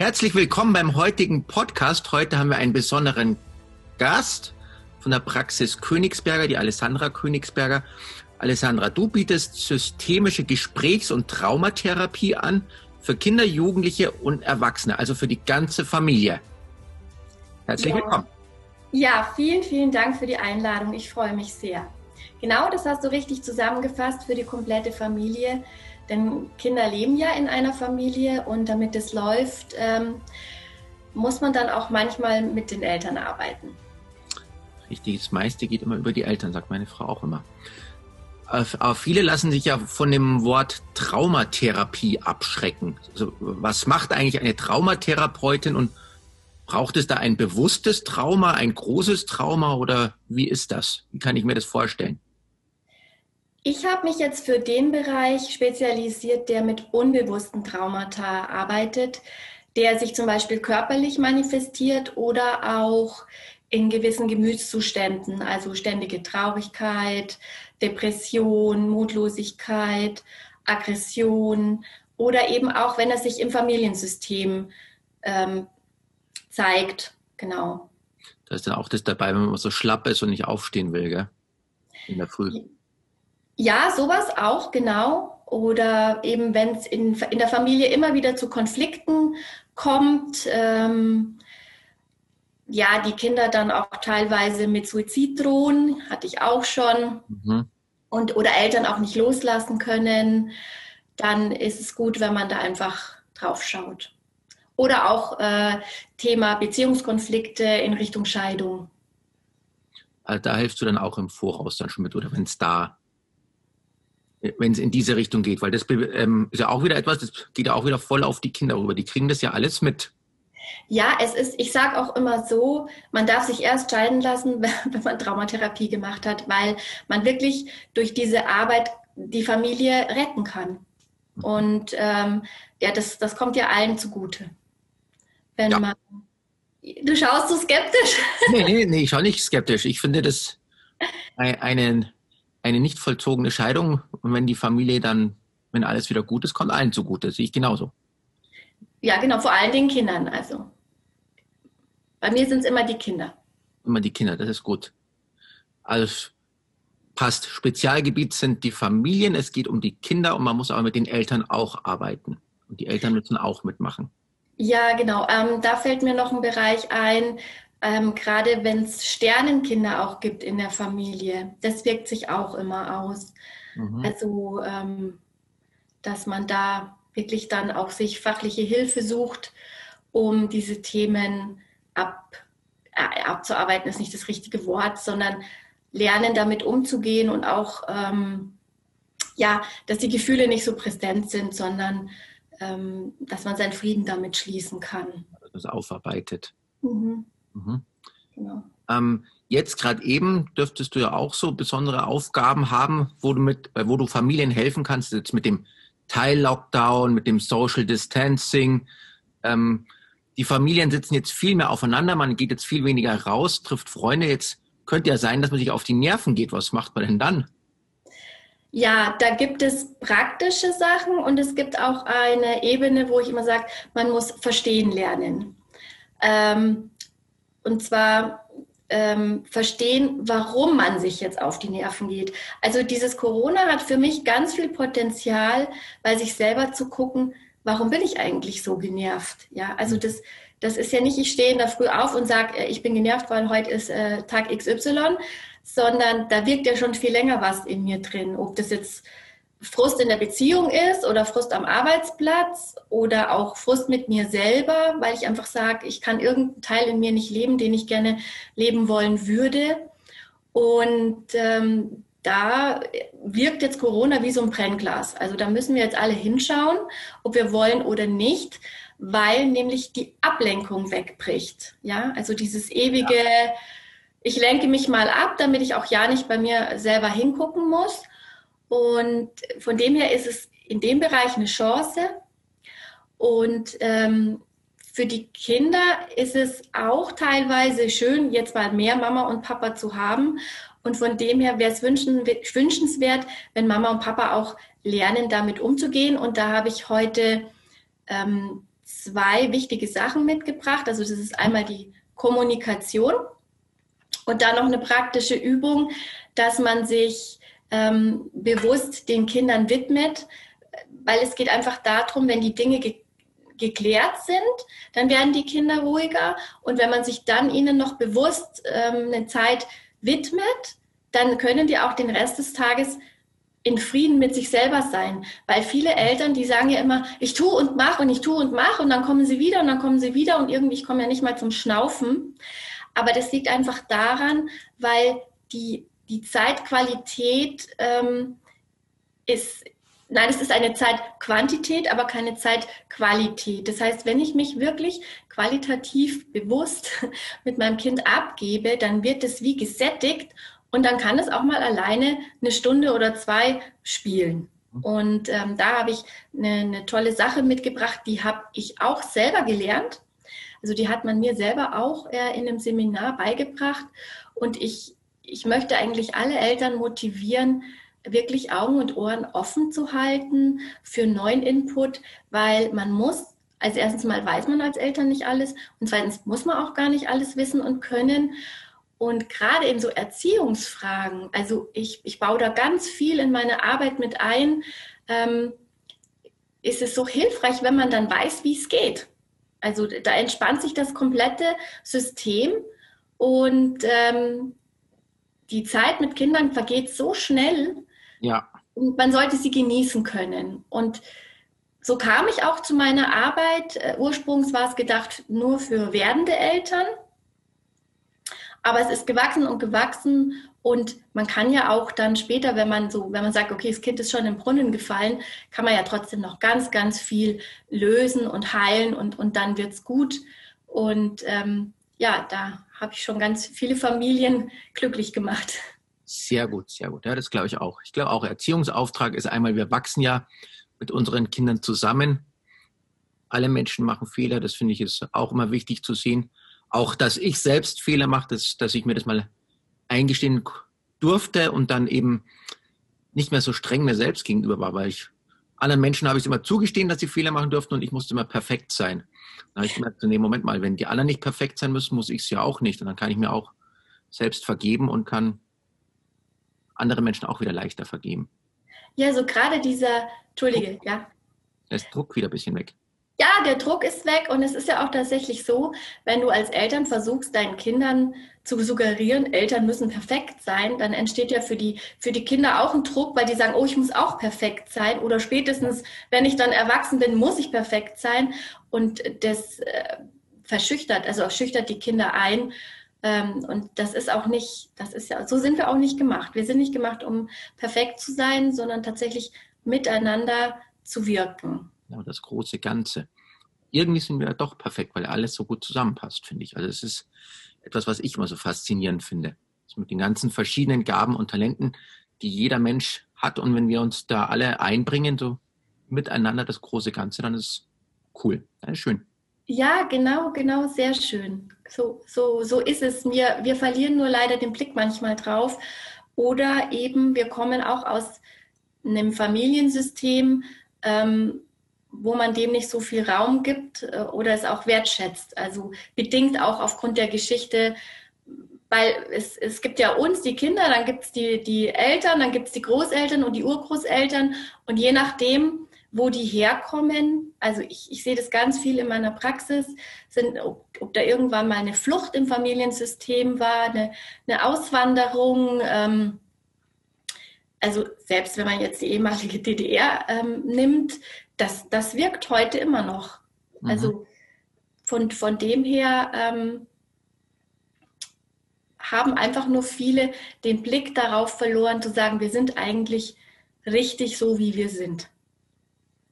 Herzlich willkommen beim heutigen Podcast. Heute haben wir einen besonderen Gast von der Praxis Königsberger, die Alessandra Königsberger. Alessandra, du bietest systemische Gesprächs- und Traumatherapie an für Kinder, Jugendliche und Erwachsene, also für die ganze Familie. Herzlich ja. willkommen. Ja, vielen, vielen Dank für die Einladung. Ich freue mich sehr. Genau, das hast du richtig zusammengefasst für die komplette Familie. Denn Kinder leben ja in einer Familie und damit es läuft, ähm, muss man dann auch manchmal mit den Eltern arbeiten. Richtig, das meiste geht immer über die Eltern, sagt meine Frau auch immer. Aber viele lassen sich ja von dem Wort Traumatherapie abschrecken. Also, was macht eigentlich eine Traumatherapeutin und braucht es da ein bewusstes Trauma, ein großes Trauma oder wie ist das? Wie kann ich mir das vorstellen? Ich habe mich jetzt für den Bereich spezialisiert, der mit unbewussten Traumata arbeitet, der sich zum Beispiel körperlich manifestiert oder auch in gewissen Gemütszuständen, also ständige Traurigkeit, Depression, Mutlosigkeit, Aggression oder eben auch, wenn er sich im Familiensystem ähm, zeigt. Genau. Da ist dann auch das dabei, wenn man so schlapp ist und nicht aufstehen will, gell? In der Früh. Ja, sowas auch, genau. Oder eben, wenn es in, in der Familie immer wieder zu Konflikten kommt, ähm, ja, die Kinder dann auch teilweise mit Suizid drohen, hatte ich auch schon. Mhm. Und, oder Eltern auch nicht loslassen können, dann ist es gut, wenn man da einfach drauf schaut. Oder auch äh, Thema Beziehungskonflikte in Richtung Scheidung. Also da hilfst du dann auch im Voraus dann schon mit, oder wenn es da wenn es in diese Richtung geht, weil das ähm, ist ja auch wieder etwas, das geht ja auch wieder voll auf die Kinder rüber. Die kriegen das ja alles mit. Ja, es ist, ich sage auch immer so, man darf sich erst scheiden lassen, wenn man Traumatherapie gemacht hat, weil man wirklich durch diese Arbeit die Familie retten kann. Und ähm, ja, das, das kommt ja allen zugute. Wenn ja. man. Du schaust so skeptisch? Nee, nee, nee, ich schaue nicht skeptisch. Ich finde das einen eine nicht vollzogene Scheidung und wenn die Familie dann, wenn alles wieder gut ist, kommt allen zugute. Sehe ich genauso. Ja, genau, vor allen Dingen Kindern. Also bei mir sind es immer die Kinder. Immer die Kinder, das ist gut. Also passt. Spezialgebiet sind die Familien, es geht um die Kinder und man muss aber mit den Eltern auch arbeiten. Und die Eltern müssen auch mitmachen. Ja, genau. Ähm, da fällt mir noch ein Bereich ein, ähm, gerade wenn es Sternenkinder auch gibt in der Familie, das wirkt sich auch immer aus. Mhm. Also, ähm, dass man da wirklich dann auch sich fachliche Hilfe sucht, um diese Themen ab, äh, abzuarbeiten, ist nicht das richtige Wort, sondern lernen damit umzugehen und auch, ähm, ja, dass die Gefühle nicht so präsent sind, sondern ähm, dass man seinen Frieden damit schließen kann. Das aufarbeitet. Mhm. Mhm. Genau. Ähm, jetzt gerade eben dürftest du ja auch so besondere Aufgaben haben, wo du mit, äh, wo du Familien helfen kannst, jetzt mit dem Teil-Lockdown, mit dem Social Distancing. Ähm, die Familien sitzen jetzt viel mehr aufeinander, man geht jetzt viel weniger raus, trifft Freunde. Jetzt könnte ja sein, dass man sich auf die Nerven geht. Was macht man denn dann? Ja, da gibt es praktische Sachen und es gibt auch eine Ebene, wo ich immer sage, man muss verstehen lernen. Ähm, und zwar ähm, verstehen, warum man sich jetzt auf die Nerven geht. Also dieses Corona hat für mich ganz viel Potenzial, bei sich selber zu gucken, warum bin ich eigentlich so genervt? Ja, also das, das ist ja nicht, ich stehe in der Früh auf und sage, äh, ich bin genervt, weil heute ist äh, Tag XY, sondern da wirkt ja schon viel länger was in mir drin. Ob das jetzt Frust in der Beziehung ist oder Frust am Arbeitsplatz oder auch Frust mit mir selber, weil ich einfach sage, ich kann irgendeinen Teil in mir nicht leben, den ich gerne leben wollen würde. Und ähm, da wirkt jetzt Corona wie so ein Brennglas. Also da müssen wir jetzt alle hinschauen, ob wir wollen oder nicht, weil nämlich die Ablenkung wegbricht. Ja, also dieses ewige, ja. ich lenke mich mal ab, damit ich auch ja nicht bei mir selber hingucken muss. Und von dem her ist es in dem Bereich eine Chance. Und ähm, für die Kinder ist es auch teilweise schön, jetzt mal mehr Mama und Papa zu haben. Und von dem her wäre es wünschen, wünschenswert, wenn Mama und Papa auch lernen, damit umzugehen. Und da habe ich heute ähm, zwei wichtige Sachen mitgebracht. Also das ist einmal die Kommunikation und dann noch eine praktische Übung, dass man sich ähm, bewusst den Kindern widmet, weil es geht einfach darum, wenn die Dinge ge geklärt sind, dann werden die Kinder ruhiger und wenn man sich dann ihnen noch bewusst ähm, eine Zeit widmet, dann können die auch den Rest des Tages in Frieden mit sich selber sein. Weil viele Eltern, die sagen ja immer, ich tue und mache und ich tue und mache und dann kommen sie wieder und dann kommen sie wieder und irgendwie, ich komme ja nicht mal zum Schnaufen. Aber das liegt einfach daran, weil die, die Zeitqualität ähm, ist, nein, es ist eine Zeitquantität, aber keine Zeitqualität. Das heißt, wenn ich mich wirklich qualitativ bewusst mit meinem Kind abgebe, dann wird es wie gesättigt und dann kann es auch mal alleine eine Stunde oder zwei spielen. Und ähm, da habe ich eine, eine, tolle Sache mitgebracht, die habe ich auch selber gelernt. Also die hat man mir selber auch äh, in einem Seminar beigebracht. Und ich, ich möchte eigentlich alle Eltern motivieren, wirklich Augen und Ohren offen zu halten für neuen Input, weil man muss, also erstens mal weiß man als Eltern nicht alles und zweitens muss man auch gar nicht alles wissen und können. Und gerade in so Erziehungsfragen, also ich, ich baue da ganz viel in meine Arbeit mit ein, ähm, ist es so hilfreich, wenn man dann weiß, wie es geht. Also da entspannt sich das komplette System und ähm, die Zeit mit Kindern vergeht so schnell. Ja. Und man sollte sie genießen können. Und so kam ich auch zu meiner Arbeit. Äh, ursprünglich war es gedacht nur für werdende Eltern. Aber es ist gewachsen und gewachsen und man kann ja auch dann später, wenn man so, wenn man sagt, okay, das Kind ist schon im Brunnen gefallen, kann man ja trotzdem noch ganz, ganz viel lösen und heilen und, und dann wird es gut. Und ähm, ja, da habe ich schon ganz viele Familien glücklich gemacht. Sehr gut, sehr gut. Ja, das glaube ich auch. Ich glaube auch, Erziehungsauftrag ist einmal, wir wachsen ja mit unseren Kindern zusammen. Alle Menschen machen Fehler, das finde ich ist auch immer wichtig zu sehen auch, dass ich selbst Fehler mache, dass, dass ich mir das mal eingestehen durfte und dann eben nicht mehr so streng mir selbst gegenüber war, weil ich anderen Menschen habe ich es immer zugestehen, dass sie Fehler machen durften und ich musste immer perfekt sein. Dann habe ich gemerkt, nee, Moment mal, wenn die anderen nicht perfekt sein müssen, muss ich es ja auch nicht. Und dann kann ich mir auch selbst vergeben und kann andere Menschen auch wieder leichter vergeben. Ja, so gerade dieser, Entschuldige, ja. Da ist Druck wieder ein bisschen weg ja, der Druck ist weg und es ist ja auch tatsächlich so, wenn du als Eltern versuchst, deinen Kindern zu suggerieren, Eltern müssen perfekt sein, dann entsteht ja für die, für die Kinder auch ein Druck, weil die sagen, oh, ich muss auch perfekt sein oder spätestens, wenn ich dann erwachsen bin, muss ich perfekt sein und das äh, verschüchtert, also schüchtert die Kinder ein. Ähm, und das ist auch nicht, das ist ja, so sind wir auch nicht gemacht. Wir sind nicht gemacht, um perfekt zu sein, sondern tatsächlich miteinander zu wirken ja, das große Ganze. Irgendwie sind wir ja doch perfekt, weil alles so gut zusammenpasst, finde ich. Also es ist etwas, was ich immer so faszinierend finde. Mit den ganzen verschiedenen Gaben und Talenten, die jeder Mensch hat. Und wenn wir uns da alle einbringen, so miteinander das große Ganze, dann ist es cool. Dann ist schön. Ja, genau, genau, sehr schön. So, so, so ist es. Wir, wir verlieren nur leider den Blick manchmal drauf. Oder eben, wir kommen auch aus einem Familiensystem, ähm, wo man dem nicht so viel Raum gibt äh, oder es auch wertschätzt. Also bedingt auch aufgrund der Geschichte, weil es, es gibt ja uns, die Kinder, dann gibt es die, die Eltern, dann gibt es die Großeltern und die Urgroßeltern und je nachdem, wo die herkommen, also ich, ich sehe das ganz viel in meiner Praxis, sind, ob, ob da irgendwann mal eine Flucht im Familiensystem war, eine, eine Auswanderung, ähm, also selbst wenn man jetzt die ehemalige DDR ähm, nimmt, das, das wirkt heute immer noch. Mhm. Also von, von dem her ähm, haben einfach nur viele den Blick darauf verloren, zu sagen, wir sind eigentlich richtig so, wie wir sind.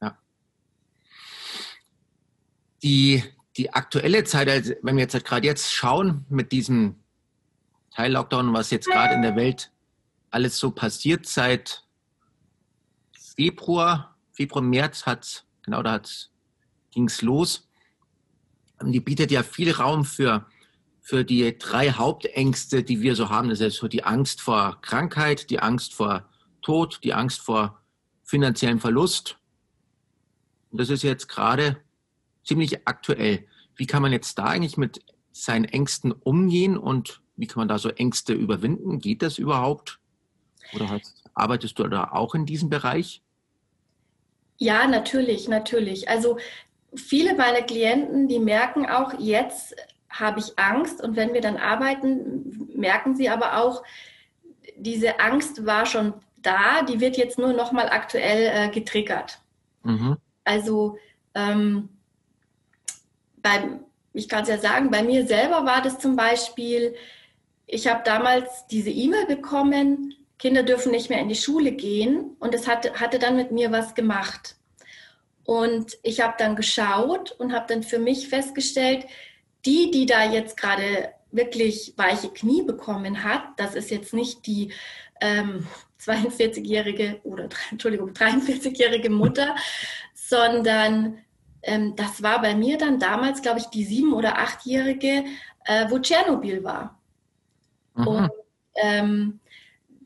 Ja. Die, die aktuelle Zeit, also wenn wir jetzt halt gerade jetzt schauen mit diesem Teil-Lockdown, was jetzt gerade in der Welt alles so passiert seit Februar Februar, März hat genau da ging es los. Die bietet ja viel Raum für, für die drei Hauptängste, die wir so haben. Das ist so die Angst vor Krankheit, die Angst vor Tod, die Angst vor finanziellen Verlust. Und das ist jetzt gerade ziemlich aktuell. Wie kann man jetzt da eigentlich mit seinen Ängsten umgehen und wie kann man da so Ängste überwinden? Geht das überhaupt? Oder halt, arbeitest du da auch in diesem Bereich? Ja, natürlich, natürlich. Also viele meiner Klienten, die merken auch, jetzt habe ich Angst und wenn wir dann arbeiten, merken sie aber auch, diese Angst war schon da, die wird jetzt nur noch mal aktuell äh, getriggert. Mhm. Also ähm, beim, ich kann es ja sagen, bei mir selber war das zum Beispiel, ich habe damals diese E-Mail bekommen, Kinder dürfen nicht mehr in die Schule gehen und es hatte, hatte dann mit mir was gemacht. Und ich habe dann geschaut und habe dann für mich festgestellt, die, die da jetzt gerade wirklich weiche Knie bekommen hat, das ist jetzt nicht die ähm, 42-jährige oder Entschuldigung, 43-jährige Mutter, sondern ähm, das war bei mir dann damals, glaube ich, die sieben- oder achtjährige, äh, wo Tschernobyl war. Mhm. Und ähm,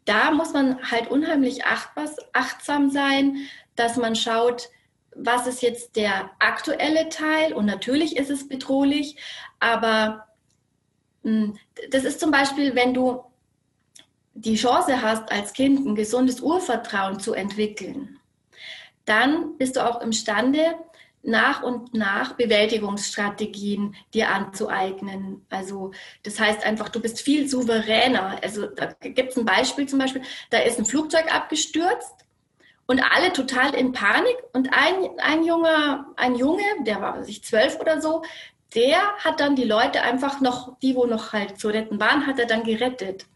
da muss man halt unheimlich achtsam sein, dass man schaut, was ist jetzt der aktuelle Teil? Und natürlich ist es bedrohlich, aber hm, das ist zum Beispiel, wenn du die Chance hast, als Kind ein gesundes Urvertrauen zu entwickeln, dann bist du auch imstande, nach und nach Bewältigungsstrategien dir anzueignen. Also das heißt einfach, du bist viel souveräner. Also da gibt es ein Beispiel zum Beispiel, da ist ein Flugzeug abgestürzt und alle total in Panik und ein, ein junger, ein Junge, der war sich zwölf oder so, der hat dann die Leute einfach noch, die wo noch halt zu retten waren, hat er dann gerettet.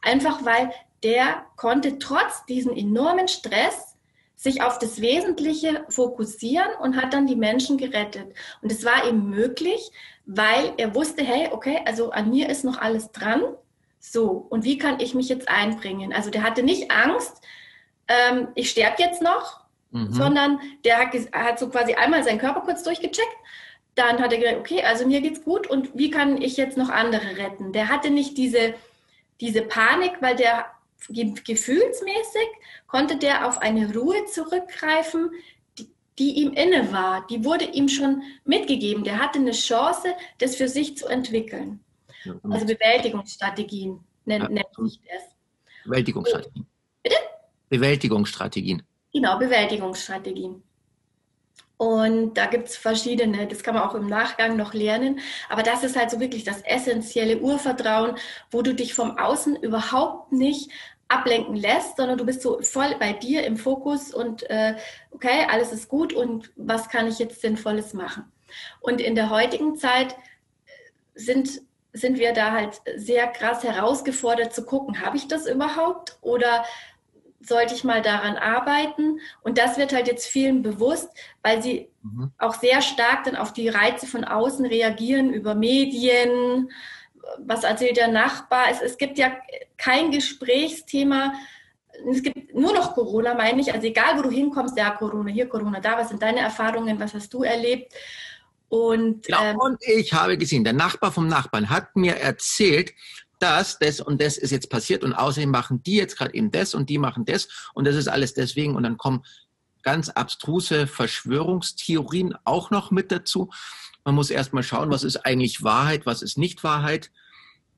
Einfach weil der konnte trotz diesem enormen Stress sich auf das Wesentliche fokussieren und hat dann die Menschen gerettet. Und es war ihm möglich, weil er wusste, hey, okay, also an mir ist noch alles dran. So, und wie kann ich mich jetzt einbringen? Also der hatte nicht Angst, ähm, ich sterbe jetzt noch, mhm. sondern der hat, hat so quasi einmal seinen Körper kurz durchgecheckt. Dann hat er gesagt, okay, also mir geht's gut und wie kann ich jetzt noch andere retten? Der hatte nicht diese, diese Panik, weil der gefühlsmäßig konnte der auf eine Ruhe zurückgreifen, die, die, ihm inne war. Die wurde ihm schon mitgegeben. Der hatte eine Chance, das für sich zu entwickeln. Ja, also Bewältigungsstrategien nennt, ja. nennt sich das. Bewältigungsstrategien. Bitte? Bewältigungsstrategien. Genau, Bewältigungsstrategien. Und da gibt es verschiedene, das kann man auch im Nachgang noch lernen. Aber das ist halt so wirklich das essentielle Urvertrauen, wo du dich vom Außen überhaupt nicht ablenken lässt, sondern du bist so voll bei dir im Fokus und äh, okay, alles ist gut und was kann ich jetzt Sinnvolles machen? Und in der heutigen Zeit sind, sind wir da halt sehr krass herausgefordert zu gucken, habe ich das überhaupt oder sollte ich mal daran arbeiten? Und das wird halt jetzt vielen bewusst, weil sie mhm. auch sehr stark dann auf die Reize von außen reagieren über Medien, was erzählt der Nachbar? Es, es gibt ja kein Gesprächsthema. Es gibt nur noch Corona, meine ich. Also egal, wo du hinkommst, ja, Corona hier, Corona da. Was sind deine Erfahrungen? Was hast du erlebt? Und, ja, ähm, und ich habe gesehen, der Nachbar vom Nachbarn hat mir erzählt, dass das und das ist jetzt passiert und außerdem machen die jetzt gerade eben das und die machen das und das ist alles deswegen und dann kommen ganz abstruse Verschwörungstheorien auch noch mit dazu. Man muss erstmal schauen, was ist eigentlich Wahrheit, was ist nicht Wahrheit.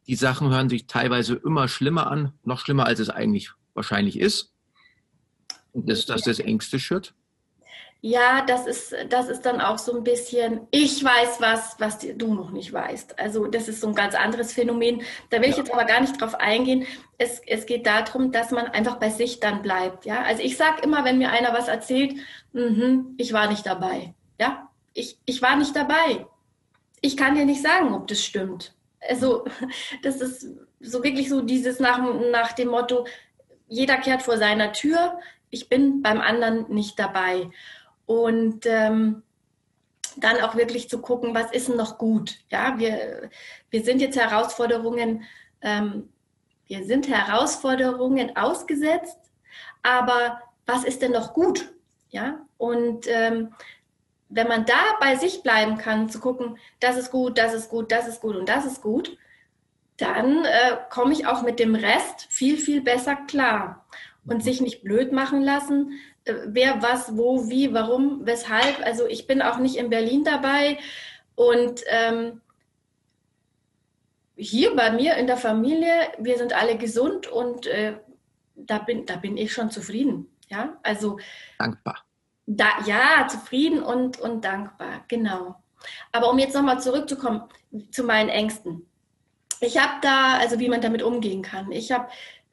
Die Sachen hören sich teilweise immer schlimmer an, noch schlimmer, als es eigentlich wahrscheinlich ist. Und das, das das Ängste schürt. Ja, das ist, das ist dann auch so ein bisschen, ich weiß was, was du noch nicht weißt. Also das ist so ein ganz anderes Phänomen. Da will ja. ich jetzt aber gar nicht drauf eingehen. Es, es geht darum, dass man einfach bei sich dann bleibt. Ja, also ich sage immer, wenn mir einer was erzählt, mm ich war nicht dabei. Ja, ich, ich war nicht dabei. Ich kann dir nicht sagen, ob das stimmt. Also, das ist so wirklich so dieses nach, nach dem Motto, jeder kehrt vor seiner Tür, ich bin beim anderen nicht dabei. Und ähm, dann auch wirklich zu gucken, was ist denn noch gut? Ja, wir, wir sind jetzt Herausforderungen, ähm, wir sind Herausforderungen ausgesetzt, aber was ist denn noch gut? Ja, und ähm, wenn man da bei sich bleiben kann, zu gucken, das ist gut, das ist gut, das ist gut und das ist gut, dann äh, komme ich auch mit dem Rest viel, viel besser klar. Und sich nicht blöd machen lassen, äh, wer was, wo, wie, warum, weshalb. Also ich bin auch nicht in Berlin dabei und ähm, hier bei mir in der Familie, wir sind alle gesund und äh, da, bin, da bin ich schon zufrieden. Ja, also dankbar. Da, ja, zufrieden und, und dankbar, genau. Aber um jetzt nochmal zurückzukommen zu meinen Ängsten. Ich habe da, also wie man damit umgehen kann. Ich habe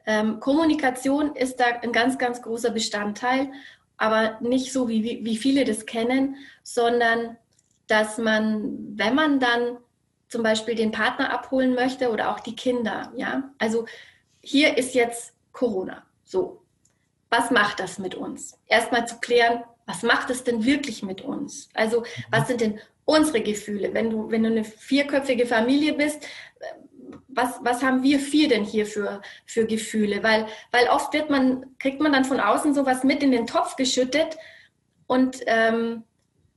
ähm, Kommunikation ist da ein ganz, ganz großer Bestandteil, aber nicht so, wie, wie viele das kennen, sondern dass man, wenn man dann zum Beispiel den Partner abholen möchte oder auch die Kinder, ja, also hier ist jetzt Corona, so. Was macht das mit uns? Erstmal zu klären, was macht es denn wirklich mit uns? Also, was sind denn unsere Gefühle? Wenn du, wenn du eine vierköpfige Familie bist, was, was haben wir vier denn hier für, für Gefühle? Weil, weil oft wird man, kriegt man dann von außen sowas mit in den Topf geschüttet und ähm,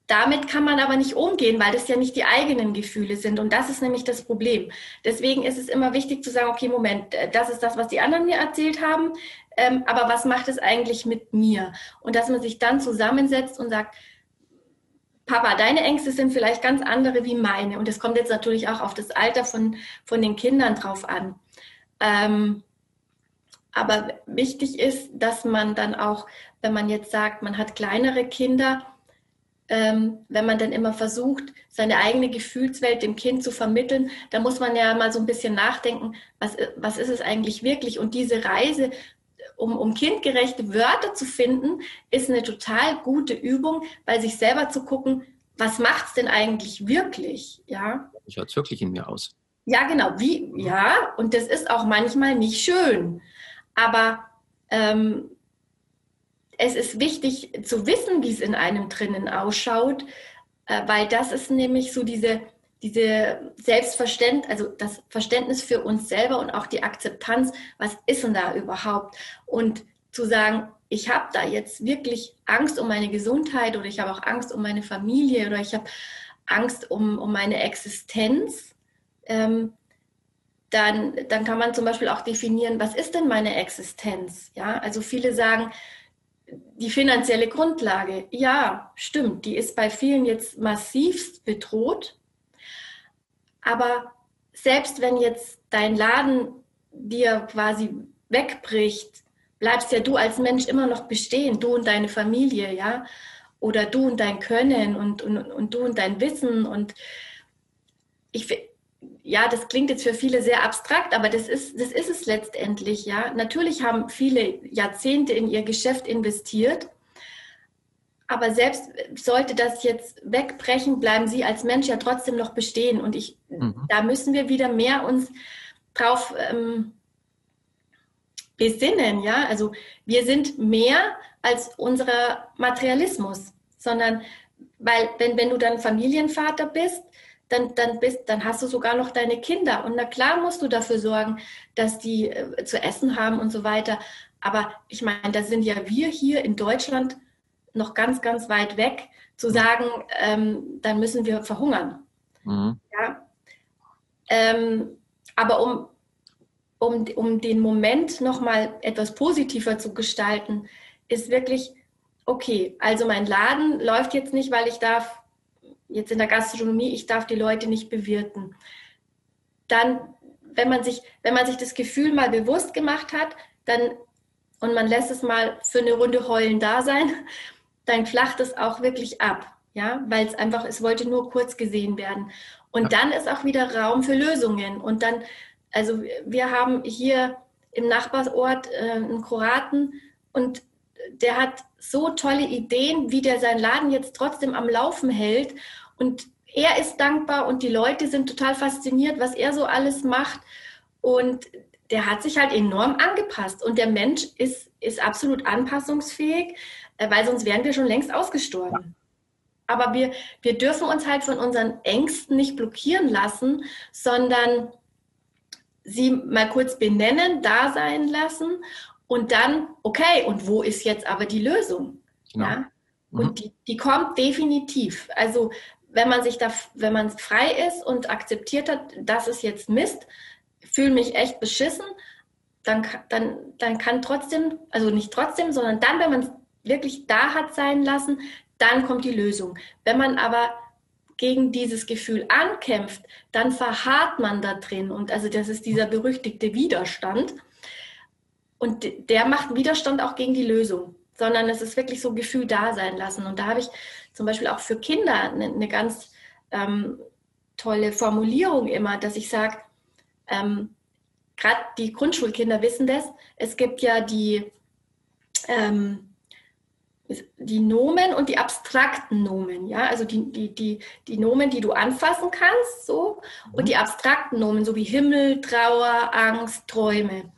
damit kann man aber nicht umgehen, weil das ja nicht die eigenen Gefühle sind. Und das ist nämlich das Problem. Deswegen ist es immer wichtig zu sagen, okay, Moment, äh, das ist das, was die anderen mir erzählt haben. Ähm, aber was macht es eigentlich mit mir? Und dass man sich dann zusammensetzt und sagt, Papa, deine Ängste sind vielleicht ganz andere wie meine. Und es kommt jetzt natürlich auch auf das Alter von, von den Kindern drauf an. Ähm, aber wichtig ist, dass man dann auch, wenn man jetzt sagt, man hat kleinere Kinder, ähm, wenn man dann immer versucht, seine eigene Gefühlswelt dem Kind zu vermitteln, da muss man ja mal so ein bisschen nachdenken, was, was ist es eigentlich wirklich? Und diese Reise um, um kindgerechte Wörter zu finden, ist eine total gute Übung, bei sich selber zu gucken, was macht es denn eigentlich wirklich? Ja. Schaut es wirklich in mir aus? Ja, genau. Wie, ja, und das ist auch manchmal nicht schön. Aber ähm, es ist wichtig zu wissen, wie es in einem drinnen ausschaut, äh, weil das ist nämlich so diese diese Selbstverständnis, also das Verständnis für uns selber und auch die Akzeptanz, was ist denn da überhaupt? Und zu sagen, ich habe da jetzt wirklich Angst um meine Gesundheit oder ich habe auch Angst um meine Familie oder ich habe Angst um, um meine Existenz, ähm, dann, dann kann man zum Beispiel auch definieren, was ist denn meine Existenz? Ja, also viele sagen, die finanzielle Grundlage, ja, stimmt, die ist bei vielen jetzt massivst bedroht. Aber selbst wenn jetzt dein Laden dir quasi wegbricht, bleibst ja du als Mensch immer noch bestehen, du und deine Familie, ja, oder du und dein Können und, und, und du und dein Wissen und ich ja, das klingt jetzt für viele sehr abstrakt, aber das ist, das ist es letztendlich, ja. Natürlich haben viele Jahrzehnte in ihr Geschäft investiert aber selbst sollte das jetzt wegbrechen, bleiben Sie als Mensch ja trotzdem noch bestehen. Und ich, mhm. da müssen wir wieder mehr uns drauf ähm, besinnen, ja. Also wir sind mehr als unser Materialismus, sondern weil, wenn, wenn du dann Familienvater bist, dann, dann, bist, dann hast du sogar noch deine Kinder. Und na klar musst du dafür sorgen, dass die äh, zu essen haben und so weiter. Aber ich meine, da sind ja wir hier in Deutschland noch ganz, ganz weit weg, zu sagen, ähm, dann müssen wir verhungern. Mhm. Ja? Ähm, aber um, um, um den Moment nochmal etwas positiver zu gestalten, ist wirklich, okay, also mein Laden läuft jetzt nicht, weil ich darf, jetzt in der Gastronomie, ich darf die Leute nicht bewirten. Dann, wenn man sich, wenn man sich das Gefühl mal bewusst gemacht hat, dann und man lässt es mal für eine Runde heulen da sein dann flacht es auch wirklich ab, ja, weil es einfach, es wollte nur kurz gesehen werden. Und dann ist auch wieder Raum für Lösungen. Und dann, also wir haben hier im Nachbarsort äh, einen Kroaten und der hat so tolle Ideen, wie der seinen Laden jetzt trotzdem am Laufen hält. Und er ist dankbar und die Leute sind total fasziniert, was er so alles macht. Und der hat sich halt enorm angepasst. Und der Mensch ist, ist absolut anpassungsfähig. Äh, weil sonst wären wir schon längst ausgestorben. Aber wir, wir dürfen uns halt von unseren Ängsten nicht blockieren lassen, sondern sie mal kurz benennen, da sein lassen und dann, okay, und wo ist jetzt aber die Lösung? Genau. Ja? Mhm. Und die, die kommt definitiv. Also wenn man sich da, wenn man frei ist und akzeptiert hat, das ist jetzt Mist, fühle mich echt beschissen, dann, dann, dann kann trotzdem, also nicht trotzdem, sondern dann, wenn man wirklich da hat sein lassen, dann kommt die Lösung. Wenn man aber gegen dieses Gefühl ankämpft, dann verharrt man da drin. Und also das ist dieser berüchtigte Widerstand. Und der macht Widerstand auch gegen die Lösung, sondern es ist wirklich so Gefühl da sein lassen. Und da habe ich zum Beispiel auch für Kinder eine, eine ganz ähm, tolle Formulierung immer, dass ich sage, ähm, gerade die Grundschulkinder wissen das, es gibt ja die, ähm, die Nomen und die abstrakten Nomen, ja, also die, die, die, die Nomen, die du anfassen kannst, so, und mhm. die abstrakten Nomen, so wie Himmel, Trauer, Angst, Träume.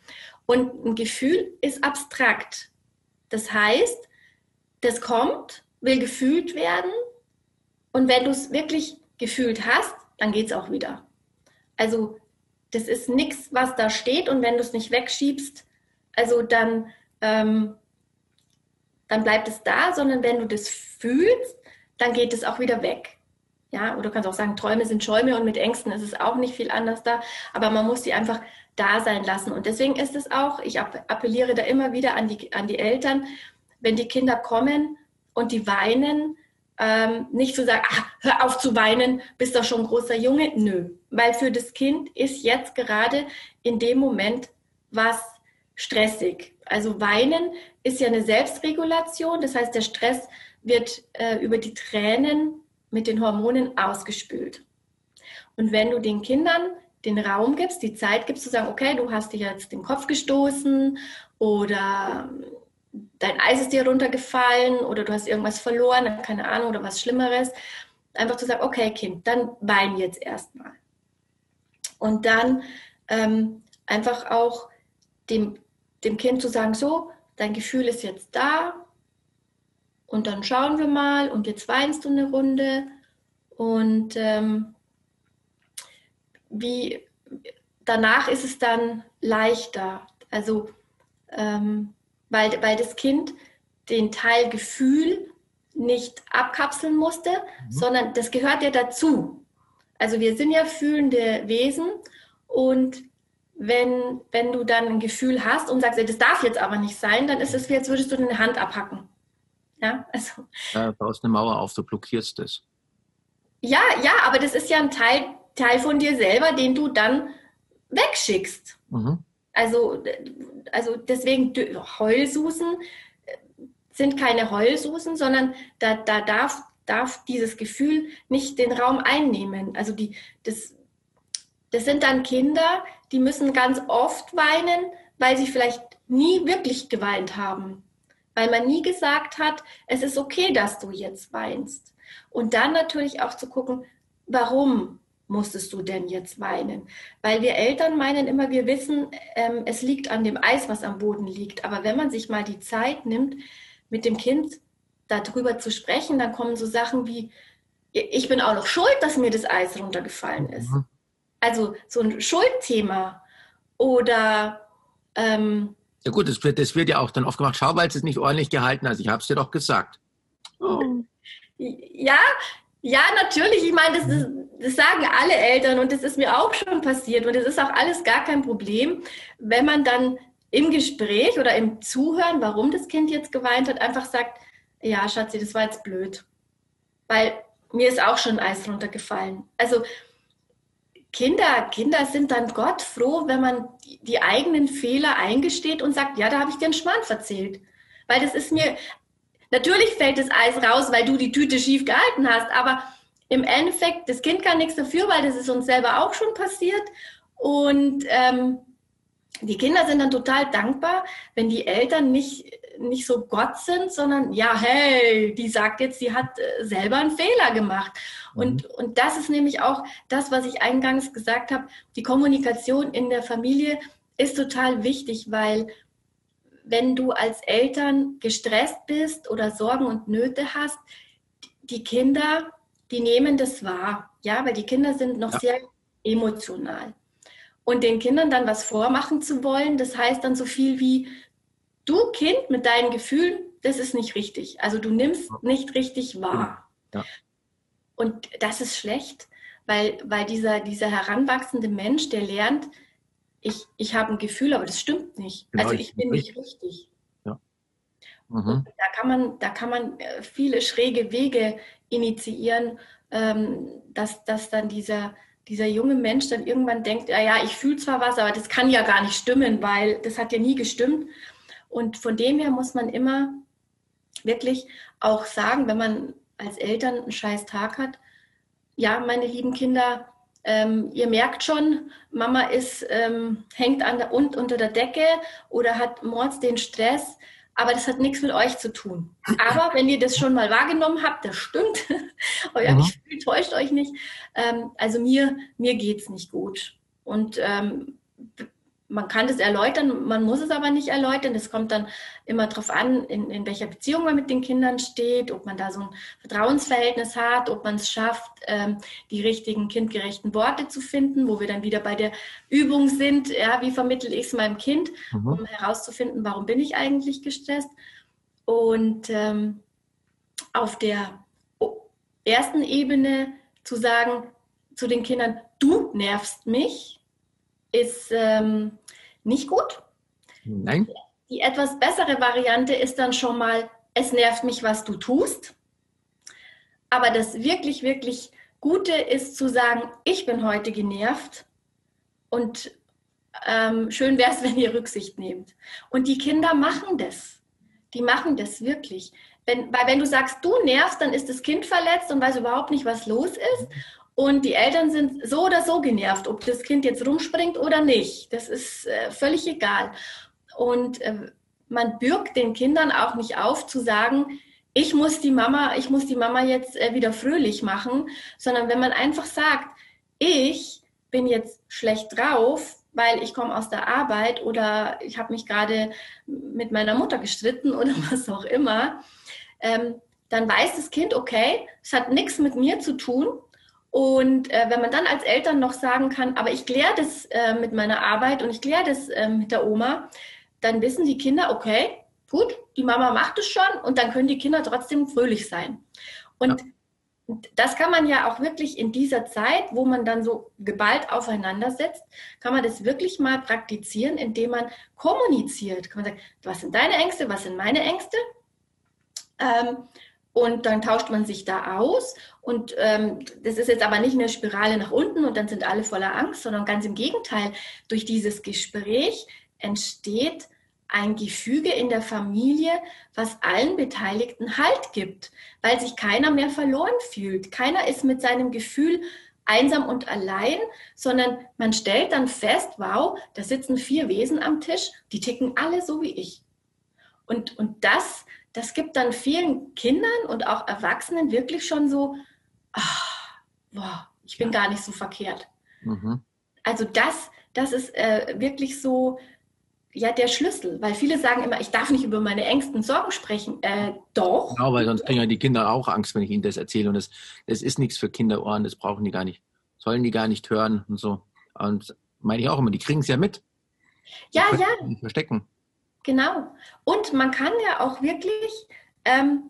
Und ein Gefühl ist abstrakt. Das heißt, das kommt, will gefühlt werden, und wenn du es wirklich gefühlt hast, dann geht es auch wieder. Also das ist nichts, was da steht und wenn du es nicht wegschiebst, also dann, ähm, dann bleibt es da, sondern wenn du das fühlst, dann geht es auch wieder weg. Ja, oder du kannst auch sagen, Träume sind Schäume und mit Ängsten ist es auch nicht viel anders da, aber man muss die einfach da sein lassen. Und deswegen ist es auch, ich appelliere da immer wieder an die, an die Eltern, wenn die Kinder kommen und die weinen, ähm, nicht zu sagen, ah, hör auf zu weinen, bist doch schon ein großer Junge. Nö, weil für das Kind ist jetzt gerade in dem Moment was stressig. Also weinen ist ja eine Selbstregulation, das heißt, der Stress wird äh, über die Tränen mit den Hormonen ausgespült. Und wenn du den Kindern den Raum gibst, die Zeit gibst, zu sagen, okay, du hast dir jetzt den Kopf gestoßen oder dein Eis ist dir runtergefallen oder du hast irgendwas verloren, keine Ahnung, oder was Schlimmeres. Einfach zu sagen, okay, Kind, dann wein jetzt erstmal. Und dann ähm, einfach auch dem, dem Kind zu sagen, so, dein Gefühl ist jetzt da und dann schauen wir mal und jetzt weinst du eine Runde und ähm, wie danach ist es dann leichter. Also ähm, weil, weil das Kind den Teil Gefühl nicht abkapseln musste, mhm. sondern das gehört ja dazu. Also wir sind ja fühlende Wesen und wenn, wenn du dann ein Gefühl hast und sagst, das darf jetzt aber nicht sein, dann ist es wie, als würdest du deine Hand abhacken. Ja, also. Ja, baust eine Mauer auf, du blockierst es. Ja, ja, aber das ist ja ein Teil, Teil von dir selber, den du dann wegschickst. Mhm. Also, also deswegen Heulsusen sind keine Heulsusen, sondern da, da darf, darf dieses Gefühl nicht den Raum einnehmen. Also die, das, das sind dann Kinder, die müssen ganz oft weinen, weil sie vielleicht nie wirklich geweint haben. Weil man nie gesagt hat, es ist okay, dass du jetzt weinst. Und dann natürlich auch zu gucken, warum musstest du denn jetzt weinen? Weil wir Eltern meinen immer, wir wissen, ähm, es liegt an dem Eis, was am Boden liegt. Aber wenn man sich mal die Zeit nimmt, mit dem Kind darüber zu sprechen, dann kommen so Sachen wie, ich bin auch noch schuld, dass mir das Eis runtergefallen ist. Mhm. Also so ein Schuldthema. Oder ähm, ja gut, das wird, das wird ja auch dann oft gemacht, schau, weil es nicht ordentlich gehalten hast. Ich habe es dir doch gesagt. Oh. Ja, ja, natürlich. Ich meine, das, ist, das sagen alle Eltern und das ist mir auch schon passiert und das ist auch alles gar kein Problem, wenn man dann im Gespräch oder im Zuhören, warum das Kind jetzt geweint hat, einfach sagt, ja, Schatzi, das war jetzt blöd. Weil mir ist auch schon Eis runtergefallen. Also Kinder, Kinder sind dann Gott froh, wenn man die, eigenen Fehler eingesteht und sagt, ja, da habe ich dir einen Schmarrn verzählt. Weil das ist mir, Natürlich fällt das Eis raus, weil du die Tüte schief gehalten hast, aber im Endeffekt, das Kind kann nichts dafür, weil das ist uns selber auch schon passiert. Und ähm, die Kinder sind dann total dankbar, wenn die Eltern nicht, nicht so Gott sind, sondern ja, hey, die sagt jetzt, sie hat äh, selber einen Fehler gemacht. Mhm. Und, und das ist nämlich auch das, was ich eingangs gesagt habe. Die Kommunikation in der Familie ist total wichtig, weil wenn du als Eltern gestresst bist oder Sorgen und Nöte hast, die Kinder, die nehmen das wahr, ja, weil die Kinder sind noch ja. sehr emotional. Und den Kindern dann was vormachen zu wollen, das heißt dann so viel wie, du Kind mit deinen Gefühlen, das ist nicht richtig. Also du nimmst nicht richtig wahr. Ja. Und das ist schlecht, weil, weil dieser, dieser heranwachsende Mensch, der lernt, ich, ich habe ein Gefühl, aber das stimmt nicht. Genau, also ich bin nicht richtig. Ja. Mhm. Da kann man, da kann man äh, viele schräge Wege initiieren, ähm, dass, dass dann dieser, dieser junge Mensch dann irgendwann denkt, ja, ja, ich fühle zwar was, aber das kann ja gar nicht stimmen, weil das hat ja nie gestimmt. Und von dem her muss man immer wirklich auch sagen, wenn man als Eltern einen scheiß Tag hat, ja, meine lieben Kinder, ähm, ihr merkt schon, Mama ist, ähm, hängt an der, und, unter der Decke oder hat mords den Stress, aber das hat nichts mit euch zu tun. Aber wenn ihr das schon mal wahrgenommen habt, das stimmt, euer mhm. Gefühl täuscht euch nicht. Ähm, also mir, mir geht es nicht gut. Und ähm, man kann das erläutern, man muss es aber nicht erläutern. Das kommt dann immer darauf an, in, in welcher Beziehung man mit den Kindern steht, ob man da so ein Vertrauensverhältnis hat, ob man es schafft, ähm, die richtigen kindgerechten Worte zu finden, wo wir dann wieder bei der Übung sind, ja, wie vermittel ich es meinem Kind, mhm. um herauszufinden, warum bin ich eigentlich gestresst. Und ähm, auf der ersten Ebene zu sagen zu den Kindern, du nervst mich, ist ähm, nicht gut. Nein. Die etwas bessere Variante ist dann schon mal, es nervt mich, was du tust. Aber das wirklich, wirklich Gute ist zu sagen, ich bin heute genervt und ähm, schön wäre es, wenn ihr Rücksicht nehmt. Und die Kinder machen das. Die machen das wirklich. Wenn, weil wenn du sagst, du nervst, dann ist das Kind verletzt und weiß überhaupt nicht, was los ist. Und die Eltern sind so oder so genervt, ob das Kind jetzt rumspringt oder nicht. Das ist äh, völlig egal. Und äh, man bürgt den Kindern auch nicht auf zu sagen, ich muss die Mama, ich muss die Mama jetzt äh, wieder fröhlich machen, sondern wenn man einfach sagt, ich bin jetzt schlecht drauf, weil ich komme aus der Arbeit oder ich habe mich gerade mit meiner Mutter gestritten oder was auch immer, ähm, dann weiß das Kind, okay, es hat nichts mit mir zu tun, und äh, wenn man dann als Eltern noch sagen kann, aber ich kläre das äh, mit meiner Arbeit und ich kläre das äh, mit der Oma, dann wissen die Kinder, okay, gut, die Mama macht es schon und dann können die Kinder trotzdem fröhlich sein. Und ja. das kann man ja auch wirklich in dieser Zeit, wo man dann so geballt aufeinander setzt, kann man das wirklich mal praktizieren, indem man kommuniziert. Kann man sagen, was sind deine Ängste, was sind meine Ängste? Ähm, und dann tauscht man sich da aus. Und ähm, das ist jetzt aber nicht eine Spirale nach unten und dann sind alle voller Angst, sondern ganz im Gegenteil. Durch dieses Gespräch entsteht ein Gefüge in der Familie, was allen Beteiligten Halt gibt, weil sich keiner mehr verloren fühlt. Keiner ist mit seinem Gefühl einsam und allein, sondern man stellt dann fest, wow, da sitzen vier Wesen am Tisch, die ticken alle so wie ich. Und, und das das gibt dann vielen Kindern und auch Erwachsenen wirklich schon so, ach, boah, ich bin gar nicht so verkehrt. Mhm. Also das, das ist äh, wirklich so, ja, der Schlüssel, weil viele sagen immer, ich darf nicht über meine Ängsten Sorgen sprechen. Äh, doch. Genau, weil sonst kriegen ja die Kinder auch Angst, wenn ich ihnen das erzähle. Und das, das ist nichts für Kinderohren, das brauchen die gar nicht, sollen die gar nicht hören und so. Und meine ich auch immer, die kriegen es ja mit. Ja, ja. Verstecken. Genau. Und man kann ja auch wirklich, ähm,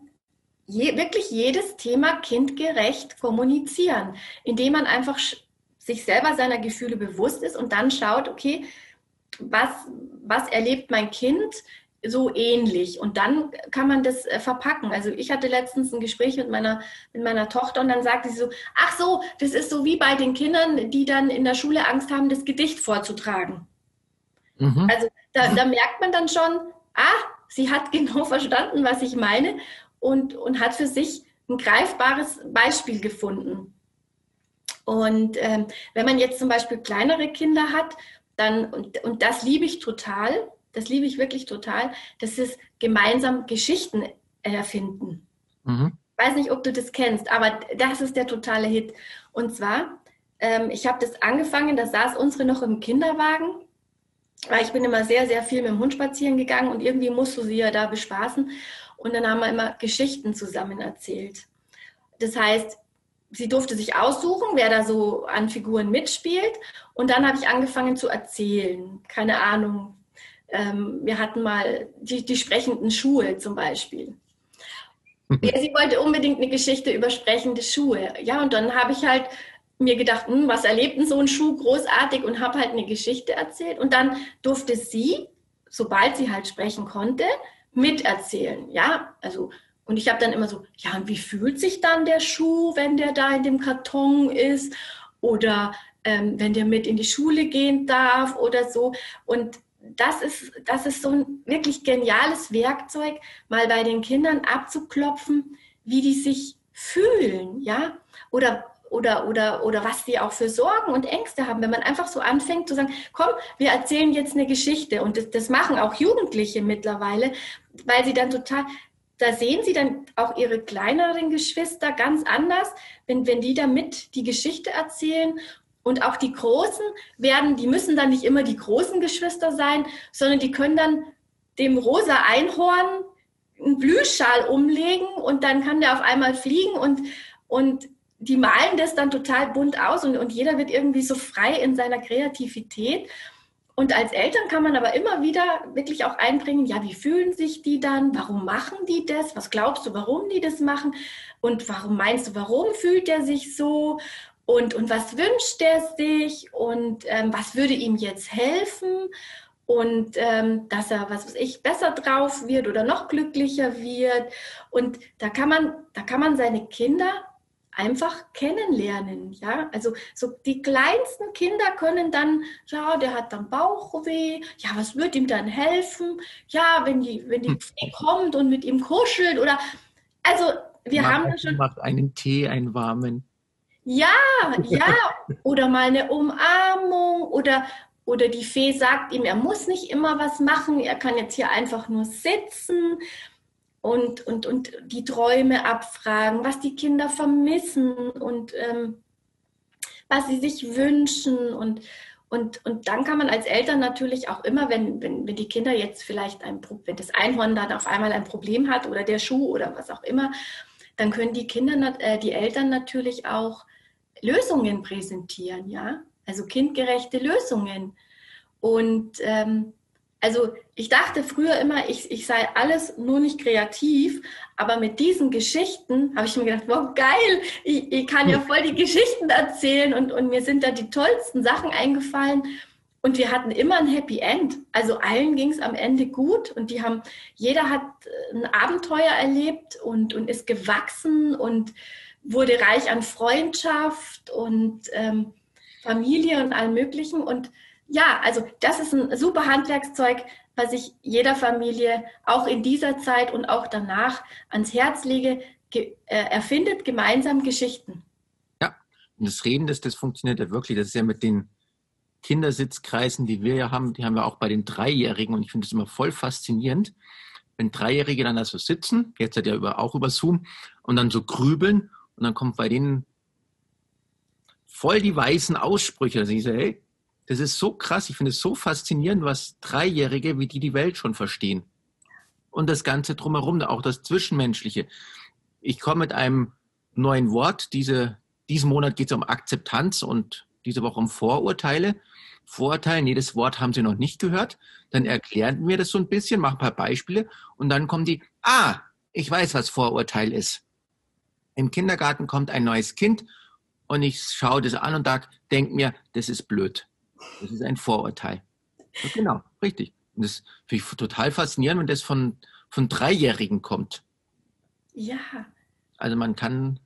je, wirklich jedes Thema kindgerecht kommunizieren, indem man einfach sich selber seiner Gefühle bewusst ist und dann schaut, okay, was, was erlebt mein Kind so ähnlich? Und dann kann man das äh, verpacken. Also ich hatte letztens ein Gespräch mit meiner, mit meiner Tochter und dann sagte sie so, ach so, das ist so wie bei den Kindern, die dann in der Schule Angst haben, das Gedicht vorzutragen. Mhm. Also da, da, merkt man dann schon, ah, sie hat genau verstanden, was ich meine und, und hat für sich ein greifbares Beispiel gefunden. Und ähm, wenn man jetzt zum Beispiel kleinere Kinder hat, dann, und, und das liebe ich total, das liebe ich wirklich total, das ist gemeinsam Geschichten erfinden. Mhm. Ich weiß nicht, ob du das kennst, aber das ist der totale Hit. Und zwar, ähm, ich habe das angefangen, da saß unsere noch im Kinderwagen weil ich bin immer sehr, sehr viel mit dem Hund spazieren gegangen und irgendwie musst du sie ja da bespaßen. Und dann haben wir immer Geschichten zusammen erzählt. Das heißt, sie durfte sich aussuchen, wer da so an Figuren mitspielt. Und dann habe ich angefangen zu erzählen. Keine Ahnung. Ähm, wir hatten mal die, die sprechenden Schuhe zum Beispiel. Sie wollte unbedingt eine Geschichte über sprechende Schuhe. Ja, und dann habe ich halt mir gedacht, hm, was erlebt denn so ein Schuh großartig und habe halt eine Geschichte erzählt. Und dann durfte sie, sobald sie halt sprechen konnte, miterzählen, ja, also und ich habe dann immer so, ja, und wie fühlt sich dann der Schuh, wenn der da in dem Karton ist oder ähm, wenn der mit in die Schule gehen darf oder so. Und das ist, das ist so ein wirklich geniales Werkzeug, mal bei den Kindern abzuklopfen, wie die sich fühlen, ja, oder oder, oder, oder was sie auch für Sorgen und Ängste haben, wenn man einfach so anfängt zu sagen, komm, wir erzählen jetzt eine Geschichte. Und das, das machen auch Jugendliche mittlerweile, weil sie dann total, da sehen sie dann auch ihre kleineren Geschwister ganz anders, wenn, wenn die damit die Geschichte erzählen. Und auch die Großen werden, die müssen dann nicht immer die großen Geschwister sein, sondern die können dann dem rosa Einhorn einen Blühschal umlegen und dann kann der auf einmal fliegen und, und die malen das dann total bunt aus und, und jeder wird irgendwie so frei in seiner Kreativität. Und als Eltern kann man aber immer wieder wirklich auch einbringen, ja, wie fühlen sich die dann? Warum machen die das? Was glaubst du, warum die das machen? Und warum meinst du, warum fühlt der sich so? Und, und was wünscht der sich? Und ähm, was würde ihm jetzt helfen? Und ähm, dass er, was weiß ich, besser drauf wird oder noch glücklicher wird. Und da kann man, da kann man seine Kinder einfach kennenlernen. Ja, also so die kleinsten Kinder können dann, ja, der hat dann Bauchweh. Ja, was wird ihm dann helfen? Ja, wenn die, wenn die Fee kommt und mit ihm kuschelt oder, also wir macht, haben schon. Macht einen Tee, einen warmen. Ja, ja, oder mal eine Umarmung oder oder die Fee sagt ihm, er muss nicht immer was machen, er kann jetzt hier einfach nur sitzen und, und, und die Träume abfragen, was die Kinder vermissen und ähm, was sie sich wünschen. Und, und, und dann kann man als Eltern natürlich auch immer, wenn, wenn, wenn die Kinder jetzt vielleicht ein wenn das Einhorn dann auf einmal ein Problem hat oder der Schuh oder was auch immer, dann können die Kinder, äh, die Eltern natürlich auch Lösungen präsentieren, ja, also kindgerechte Lösungen. Und ähm, also ich dachte früher immer, ich, ich sei alles nur nicht kreativ, aber mit diesen Geschichten habe ich mir gedacht, wow, geil, ich, ich kann ja voll die Geschichten erzählen und, und mir sind da die tollsten Sachen eingefallen. Und wir hatten immer ein Happy End. Also allen ging es am Ende gut und die haben, jeder hat ein Abenteuer erlebt und, und ist gewachsen und wurde reich an Freundschaft und ähm, Familie und allem Möglichen. Und ja, also das ist ein super Handwerkszeug, was ich jeder Familie auch in dieser Zeit und auch danach ans Herz lege. Ge äh, erfindet gemeinsam Geschichten. Ja, und das Reden, das, das funktioniert ja wirklich. Das ist ja mit den Kindersitzkreisen, die wir ja haben, die haben wir auch bei den Dreijährigen und ich finde das immer voll faszinierend, wenn Dreijährige dann da so sitzen, jetzt hat ja über, auch über Zoom, und dann so grübeln und dann kommt bei denen voll die weißen Aussprüche. Also ich so, hey, das ist so krass. Ich finde es so faszinierend, was Dreijährige, wie die die Welt schon verstehen. Und das Ganze drumherum, auch das Zwischenmenschliche. Ich komme mit einem neuen Wort. Diese, diesen Monat geht es um Akzeptanz und diese Woche um Vorurteile. Vorurteile, nee, das Wort haben Sie noch nicht gehört. Dann erklären wir das so ein bisschen, machen ein paar Beispiele und dann kommen die, ah, ich weiß, was Vorurteil ist. Im Kindergarten kommt ein neues Kind und ich schaue das an und denke mir, das ist blöd. Das ist ein Vorurteil. Ja, genau, richtig. Und das finde ich total faszinierend, wenn das von, von Dreijährigen kommt. Ja. Also man kann,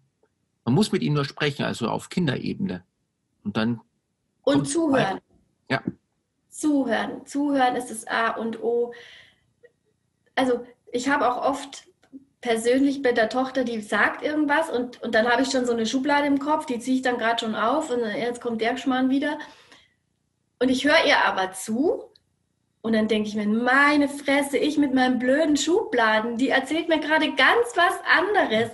man muss mit ihnen nur sprechen, also auf Kinderebene. Und dann. Und zuhören. Ja. Zuhören. Zuhören ist das A und O. Also ich habe auch oft persönlich mit der Tochter, die sagt irgendwas und, und dann habe ich schon so eine Schublade im Kopf, die ziehe ich dann gerade schon auf und jetzt kommt der Schmarrn wieder. Und ich höre ihr aber zu und dann denke ich mir, meine Fresse, ich mit meinen blöden Schubladen, die erzählt mir gerade ganz was anderes.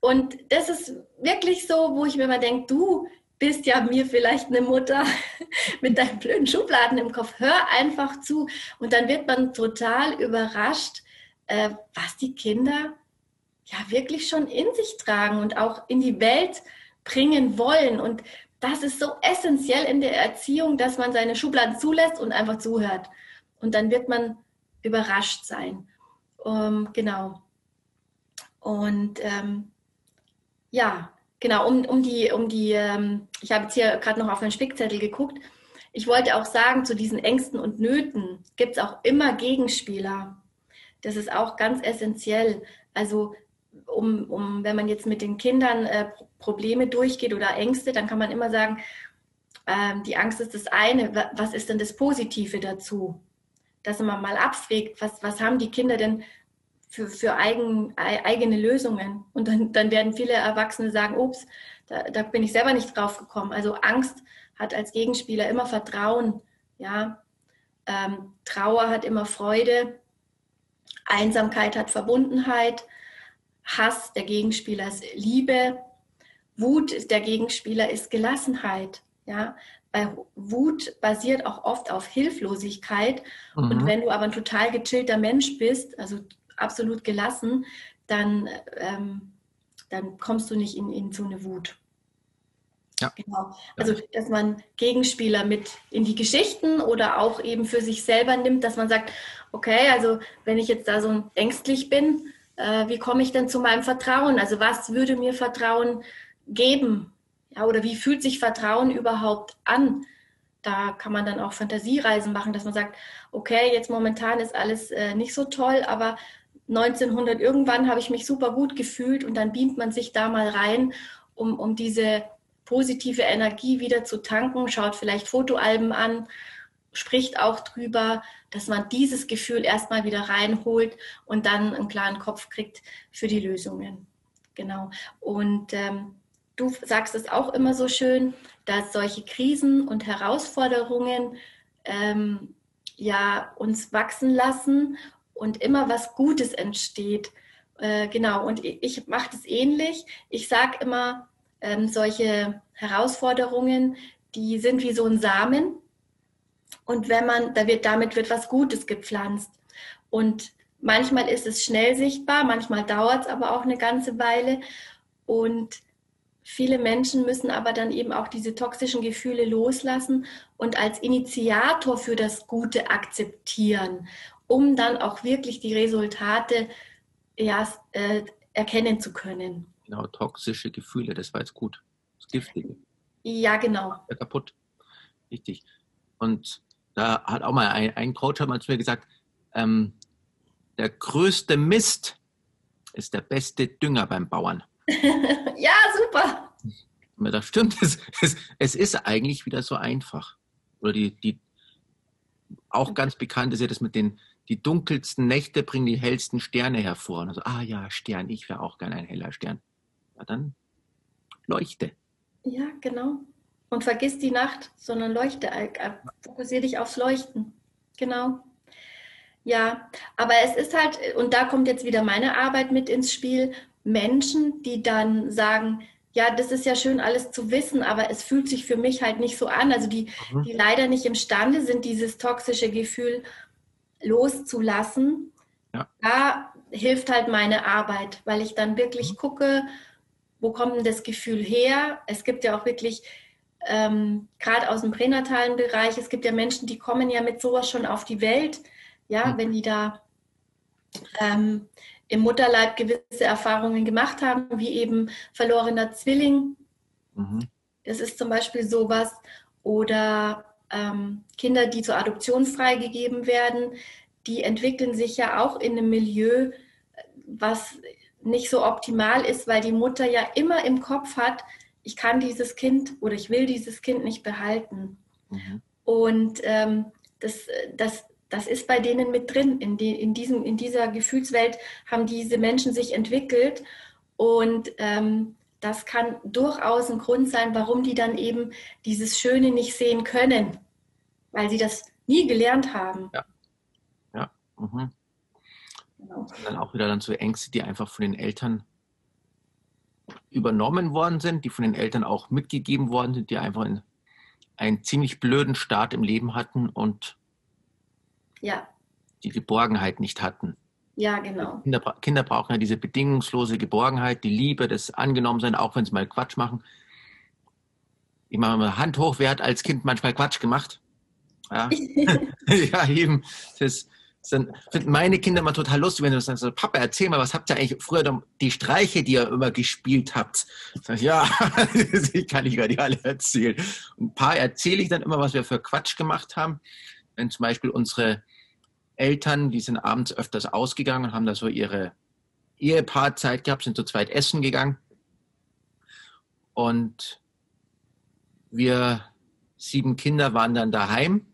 Und das ist wirklich so, wo ich mir immer denke, du bist ja mir vielleicht eine Mutter mit deinen blöden Schubladen im Kopf. Hör einfach zu. Und dann wird man total überrascht, äh, was die Kinder ja wirklich schon in sich tragen und auch in die Welt bringen wollen. Und das ist so essentiell in der Erziehung, dass man seine Schubladen zulässt und einfach zuhört. Und dann wird man überrascht sein. Ähm, genau. Und ähm, ja, genau, um, um die, um die ähm, ich habe jetzt hier gerade noch auf einen Spickzettel geguckt. Ich wollte auch sagen, zu diesen Ängsten und Nöten gibt es auch immer Gegenspieler. Das ist auch ganz essentiell. Also um, um, wenn man jetzt mit den Kindern äh, Probleme durchgeht oder Ängste, dann kann man immer sagen, äh, die Angst ist das eine, was ist denn das Positive dazu? Dass man mal abwägt, was, was haben die Kinder denn für, für eigen, eigene Lösungen? Und dann, dann werden viele Erwachsene sagen, ups, da, da bin ich selber nicht drauf gekommen. Also Angst hat als Gegenspieler immer Vertrauen, ja. Ähm, Trauer hat immer Freude, Einsamkeit hat Verbundenheit, Hass, der Gegenspieler ist Liebe, Wut, der Gegenspieler ist Gelassenheit. Ja, weil Wut basiert auch oft auf Hilflosigkeit. Mhm. Und wenn du aber ein total gechillter Mensch bist, also absolut gelassen, dann, ähm, dann kommst du nicht in, in so eine Wut. Ja. Genau. Also, dass man Gegenspieler mit in die Geschichten oder auch eben für sich selber nimmt, dass man sagt, okay, also wenn ich jetzt da so ängstlich bin, äh, wie komme ich denn zu meinem Vertrauen? Also was würde mir Vertrauen geben? Ja, oder wie fühlt sich Vertrauen überhaupt an? Da kann man dann auch Fantasiereisen machen, dass man sagt, okay, jetzt momentan ist alles äh, nicht so toll, aber 1900 irgendwann habe ich mich super gut gefühlt und dann beamt man sich da mal rein, um, um diese positive Energie wieder zu tanken, schaut vielleicht Fotoalben an, spricht auch drüber, dass man dieses Gefühl erstmal wieder reinholt und dann einen klaren Kopf kriegt für die Lösungen. Genau. Und ähm, du sagst es auch immer so schön, dass solche Krisen und Herausforderungen ähm, ja uns wachsen lassen und immer was Gutes entsteht. Äh, genau. Und ich, ich mache das ähnlich. Ich sage immer, ähm, solche Herausforderungen, die sind wie so ein Samen und wenn man, da wird, damit wird was Gutes gepflanzt. Und manchmal ist es schnell sichtbar, manchmal dauert es aber auch eine ganze Weile. Und viele Menschen müssen aber dann eben auch diese toxischen Gefühle loslassen und als Initiator für das Gute akzeptieren, um dann auch wirklich die Resultate ja, äh, erkennen zu können. Genau, toxische Gefühle, das war jetzt gut. Das Giftige. Ja, genau. Ja, kaputt. Richtig. Und da hat auch mal ein, ein Coach hat mal zu mir gesagt, ähm, der größte Mist ist der beste Dünger beim Bauern. ja, super. Das stimmt, es, es, es, ist eigentlich wieder so einfach. Oder die, die auch ganz bekannt ist ja das mit den die dunkelsten Nächte bringen die hellsten Sterne hervor. Und also, ah ja, Stern, ich wäre auch gerne ein heller Stern. Ja, dann leuchte. Ja, genau. Und vergiss die Nacht, sondern leuchte, äh, fokussiere dich aufs Leuchten. Genau. Ja, aber es ist halt, und da kommt jetzt wieder meine Arbeit mit ins Spiel, Menschen, die dann sagen, ja, das ist ja schön alles zu wissen, aber es fühlt sich für mich halt nicht so an. Also die, mhm. die leider nicht imstande sind, dieses toxische Gefühl loszulassen. Ja. Da hilft halt meine Arbeit, weil ich dann wirklich mhm. gucke, wo kommt denn das Gefühl her? Es gibt ja auch wirklich ähm, gerade aus dem pränatalen Bereich, es gibt ja Menschen, die kommen ja mit sowas schon auf die Welt, ja, mhm. wenn die da ähm, im Mutterleib gewisse Erfahrungen gemacht haben, wie eben verlorener Zwilling. Mhm. Das ist zum Beispiel sowas. Oder ähm, Kinder, die zur Adoption freigegeben werden, die entwickeln sich ja auch in einem Milieu, was nicht so optimal ist, weil die Mutter ja immer im Kopf hat, ich kann dieses Kind oder ich will dieses Kind nicht behalten. Mhm. Und ähm, das, das, das ist bei denen mit drin. In, die, in, diesem, in dieser Gefühlswelt haben diese Menschen sich entwickelt. Und ähm, das kann durchaus ein Grund sein, warum die dann eben dieses Schöne nicht sehen können, weil sie das nie gelernt haben. Ja. Ja. Mhm. Genau. Dann auch wieder dann so Ängste, die einfach von den Eltern übernommen worden sind, die von den Eltern auch mitgegeben worden sind, die einfach einen, einen ziemlich blöden Start im Leben hatten und ja. die Geborgenheit nicht hatten. Ja, genau. Kinder, Kinder, brauchen ja diese bedingungslose Geborgenheit, die Liebe, das Angenommensein, auch wenn sie mal Quatsch machen. Ich mache mal Hand hoch, wer hat als Kind manchmal Quatsch gemacht? Ja, ja eben. Das, dann finden meine Kinder immer total lustig, wenn du sagst, Papa, erzähl mal, was habt ihr eigentlich früher die Streiche, die ihr immer gespielt habt? Sag ich, ja, ich kann ich gar nicht alle erzählen. Und ein paar erzähle ich dann immer, was wir für Quatsch gemacht haben. Wenn zum Beispiel unsere Eltern, die sind abends öfters ausgegangen, haben da so ihre Ehepaarzeit gehabt, sind zu zweit essen gegangen. Und wir sieben Kinder waren dann daheim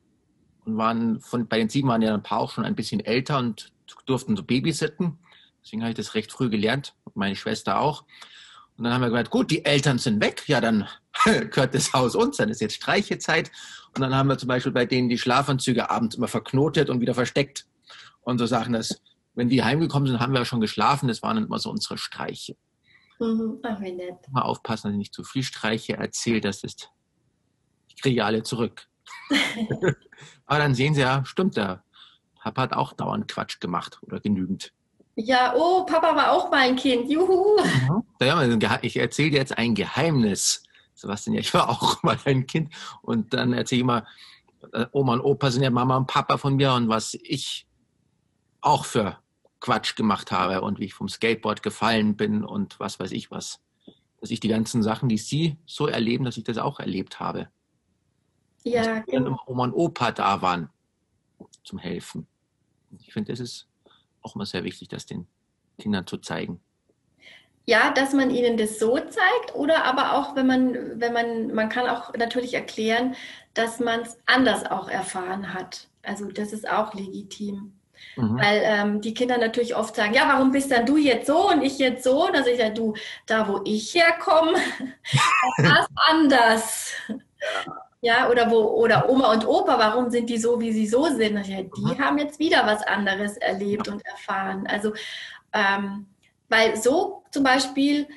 und waren von, bei den sieben waren ja ein paar auch schon ein bisschen älter und durften so babysitten. Deswegen habe ich das recht früh gelernt und meine Schwester auch. Und dann haben wir gesagt, gut, die Eltern sind weg, ja, dann gehört das Haus uns, dann ist jetzt Streichezeit. Und dann haben wir zum Beispiel bei denen die Schlafanzüge abends immer verknotet und wieder versteckt. Und so Sachen, dass, wenn die heimgekommen sind, haben wir ja schon geschlafen, das waren immer so unsere Streiche. Mhm. Ach, wie nett. Mal aufpassen, dass ich nicht zu viel Streiche erzähle, das ist, ich kriege alle zurück. Aber dann sehen Sie ja, stimmt, der Papa hat auch dauernd Quatsch gemacht oder genügend. Ja, oh, Papa war auch mein Kind. Juhu. Ja, ich erzähle jetzt ein Geheimnis. Sebastian, ja, ich war auch mal ein Kind. Und dann erzähle ich immer, äh, Oma und Opa sind ja Mama und Papa von mir und was ich auch für Quatsch gemacht habe und wie ich vom Skateboard gefallen bin und was weiß ich was. Dass ich die ganzen Sachen, die Sie so erleben, dass ich das auch erlebt habe. Ja, genau. Oma und Opa da waren zum Helfen. Ich finde, das ist auch immer sehr wichtig, das den Kindern zu zeigen. Ja, dass man ihnen das so zeigt oder aber auch, wenn man, wenn man, man kann auch natürlich erklären, dass man es anders auch erfahren hat. Also das ist auch legitim. Mhm. Weil ähm, die Kinder natürlich oft sagen, ja, warum bist dann du jetzt so und ich jetzt so? Und dann sage ich, ja, du, da wo ich herkomme, das anders. Ja, oder wo, oder Oma und Opa, warum sind die so, wie sie so sind? Ja, die haben jetzt wieder was anderes erlebt und erfahren. Also, ähm, weil so zum Beispiel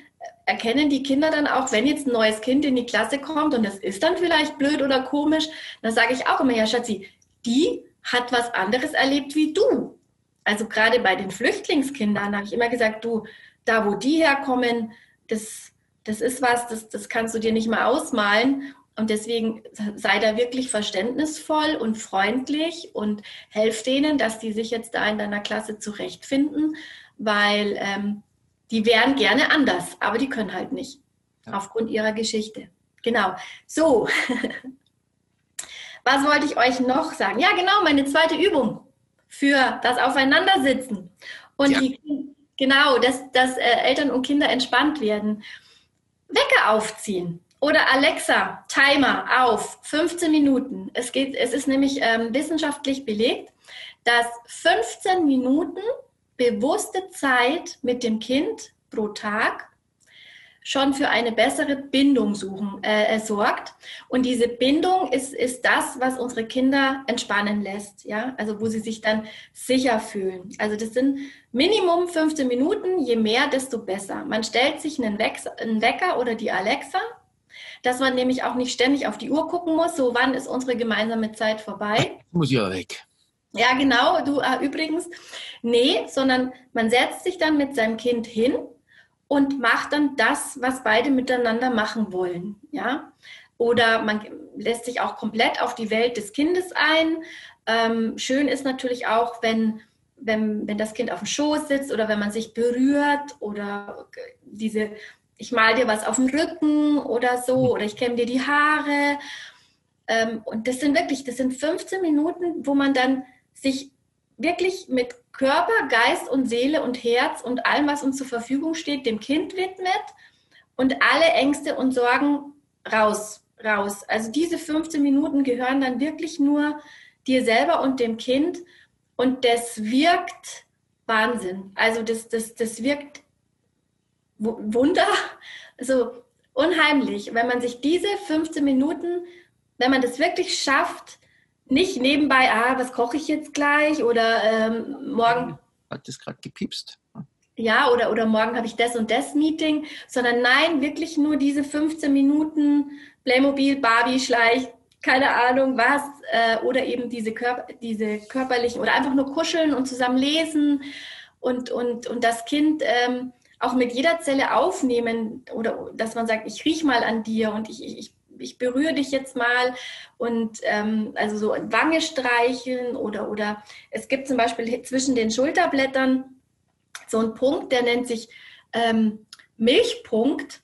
erkennen die Kinder dann auch, wenn jetzt ein neues Kind in die Klasse kommt und das ist dann vielleicht blöd oder komisch, dann sage ich auch immer, ja, Schatzi, die hat was anderes erlebt wie du. Also gerade bei den Flüchtlingskindern habe ich immer gesagt, du, da wo die herkommen, das, das ist was, das, das kannst du dir nicht mal ausmalen. Und deswegen sei da wirklich verständnisvoll und freundlich und helf denen, dass die sich jetzt da in deiner Klasse zurechtfinden, weil ähm, die wären gerne anders, aber die können halt nicht ja. aufgrund ihrer Geschichte. Genau. So, was wollte ich euch noch sagen? Ja, genau, meine zweite Übung für das Aufeinandersitzen und ja. die, genau, dass, dass äh, Eltern und Kinder entspannt werden. Wecker aufziehen. Oder Alexa, Timer auf 15 Minuten. Es, geht, es ist nämlich ähm, wissenschaftlich belegt, dass 15 Minuten bewusste Zeit mit dem Kind pro Tag schon für eine bessere Bindung suchen, äh, sorgt. Und diese Bindung ist, ist das, was unsere Kinder entspannen lässt, ja, also wo sie sich dann sicher fühlen. Also das sind Minimum 15 Minuten, je mehr, desto besser. Man stellt sich einen, einen Wecker oder die Alexa dass man nämlich auch nicht ständig auf die Uhr gucken muss, so wann ist unsere gemeinsame Zeit vorbei. Muss ja weg. Ja, genau, du äh, übrigens. Nee, sondern man setzt sich dann mit seinem Kind hin und macht dann das, was beide miteinander machen wollen. Ja? Oder man lässt sich auch komplett auf die Welt des Kindes ein. Ähm, schön ist natürlich auch, wenn, wenn, wenn das Kind auf dem Schoß sitzt oder wenn man sich berührt oder diese ich mal dir was auf dem Rücken oder so, mhm. oder ich kämme dir die Haare. Ähm, und das sind wirklich, das sind 15 Minuten, wo man dann sich wirklich mit Körper, Geist und Seele und Herz und allem, was uns zur Verfügung steht, dem Kind widmet und alle Ängste und Sorgen raus, raus. Also diese 15 Minuten gehören dann wirklich nur dir selber und dem Kind und das wirkt Wahnsinn. Also das, das, das wirkt Wunder, also unheimlich, wenn man sich diese 15 Minuten, wenn man das wirklich schafft, nicht nebenbei, ah, was koche ich jetzt gleich oder ähm, morgen. Hat das gerade gepiepst? Ja, oder, oder morgen habe ich das und das Meeting, sondern nein, wirklich nur diese 15 Minuten Playmobil, Barbie, Schleich, keine Ahnung was, äh, oder eben diese, Körper, diese körperlichen, oder einfach nur kuscheln und zusammen lesen und, und, und das Kind ähm, auch mit jeder Zelle aufnehmen oder dass man sagt, ich riech mal an dir und ich, ich, ich berühre dich jetzt mal und ähm, also so Wange streicheln oder, oder es gibt zum Beispiel zwischen den Schulterblättern so einen Punkt, der nennt sich ähm, Milchpunkt.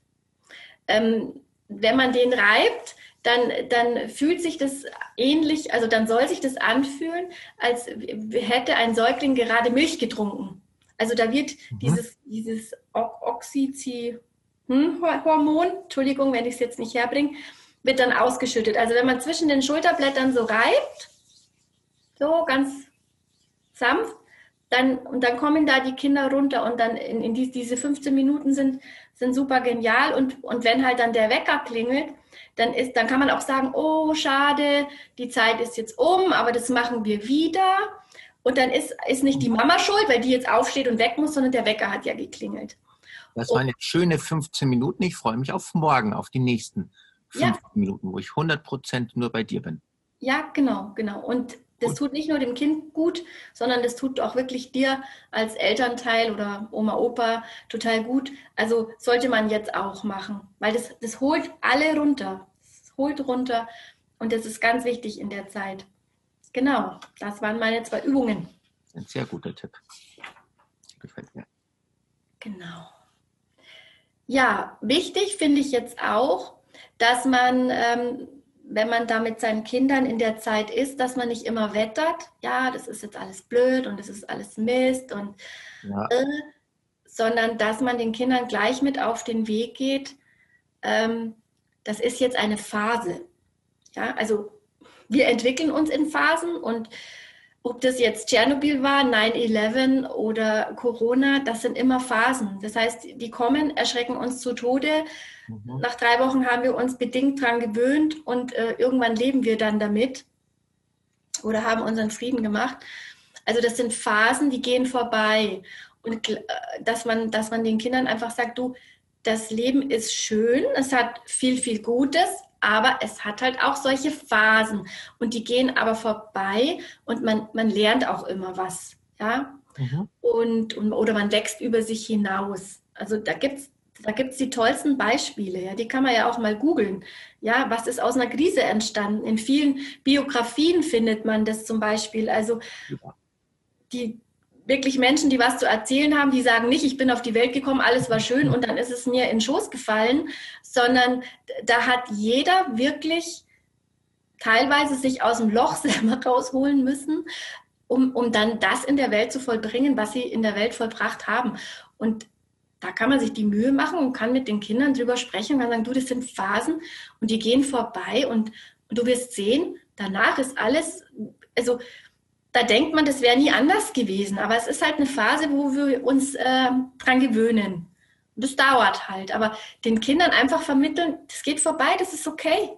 Ähm, wenn man den reibt, dann, dann fühlt sich das ähnlich, also dann soll sich das anfühlen, als hätte ein Säugling gerade Milch getrunken. Also da wird mhm. dieses, dieses Oxyzi, hm, Hormon, Entschuldigung, wenn ich es jetzt nicht herbringe, wird dann ausgeschüttet. Also wenn man zwischen den Schulterblättern so reibt, so ganz sanft, dann, und dann kommen da die Kinder runter und dann in, in die, diese 15 Minuten sind, sind super genial. Und, und wenn halt dann der Wecker klingelt, dann, ist, dann kann man auch sagen, oh, schade, die Zeit ist jetzt um, aber das machen wir wieder. Und dann ist, ist nicht die Mama schuld, weil die jetzt aufsteht und weg muss, sondern der Wecker hat ja geklingelt. Das waren jetzt schöne 15 Minuten. Ich freue mich auf morgen, auf die nächsten 15 ja. Minuten, wo ich 100 Prozent nur bei dir bin. Ja, genau, genau. Und das tut nicht nur dem Kind gut, sondern das tut auch wirklich dir als Elternteil oder Oma, Opa total gut. Also sollte man jetzt auch machen, weil das, das holt alle runter. Das holt runter und das ist ganz wichtig in der Zeit. Genau, das waren meine zwei Übungen. Ein sehr guter Tipp. Gefällt mir. Genau. Ja, wichtig finde ich jetzt auch, dass man, ähm, wenn man da mit seinen Kindern in der Zeit ist, dass man nicht immer wettert, ja, das ist jetzt alles blöd und das ist alles Mist und ja. äh, sondern dass man den Kindern gleich mit auf den Weg geht. Ähm, das ist jetzt eine Phase. Ja, also wir entwickeln uns in Phasen und ob das jetzt Tschernobyl war, 9-11 oder Corona, das sind immer Phasen. Das heißt, die kommen, erschrecken uns zu Tode. Mhm. Nach drei Wochen haben wir uns bedingt daran gewöhnt und äh, irgendwann leben wir dann damit oder haben unseren Frieden gemacht. Also das sind Phasen, die gehen vorbei. Und äh, dass man, dass man den Kindern einfach sagt, du, das Leben ist schön, es hat viel, viel Gutes, aber es hat halt auch solche Phasen und die gehen aber vorbei und man, man lernt auch immer was, ja. Mhm. Und, und, oder man wächst über sich hinaus. Also da gibt es da gibt's die tollsten Beispiele, ja, die kann man ja auch mal googeln. Ja, was ist aus einer Krise entstanden? In vielen Biografien findet man das zum Beispiel. Also die, wirklich Menschen, die was zu erzählen haben, die sagen nicht, ich bin auf die Welt gekommen, alles war schön und dann ist es mir in den Schoß gefallen, sondern da hat jeder wirklich teilweise sich aus dem Loch selber rausholen müssen, um, um dann das in der Welt zu vollbringen, was sie in der Welt vollbracht haben. Und da kann man sich die Mühe machen und kann mit den Kindern drüber sprechen und kann sagen, du, das sind Phasen und die gehen vorbei und, und du wirst sehen, danach ist alles, also da denkt man, das wäre nie anders gewesen. Aber es ist halt eine Phase, wo wir uns äh, dran gewöhnen. Und das dauert halt. Aber den Kindern einfach vermitteln, das geht vorbei, das ist okay.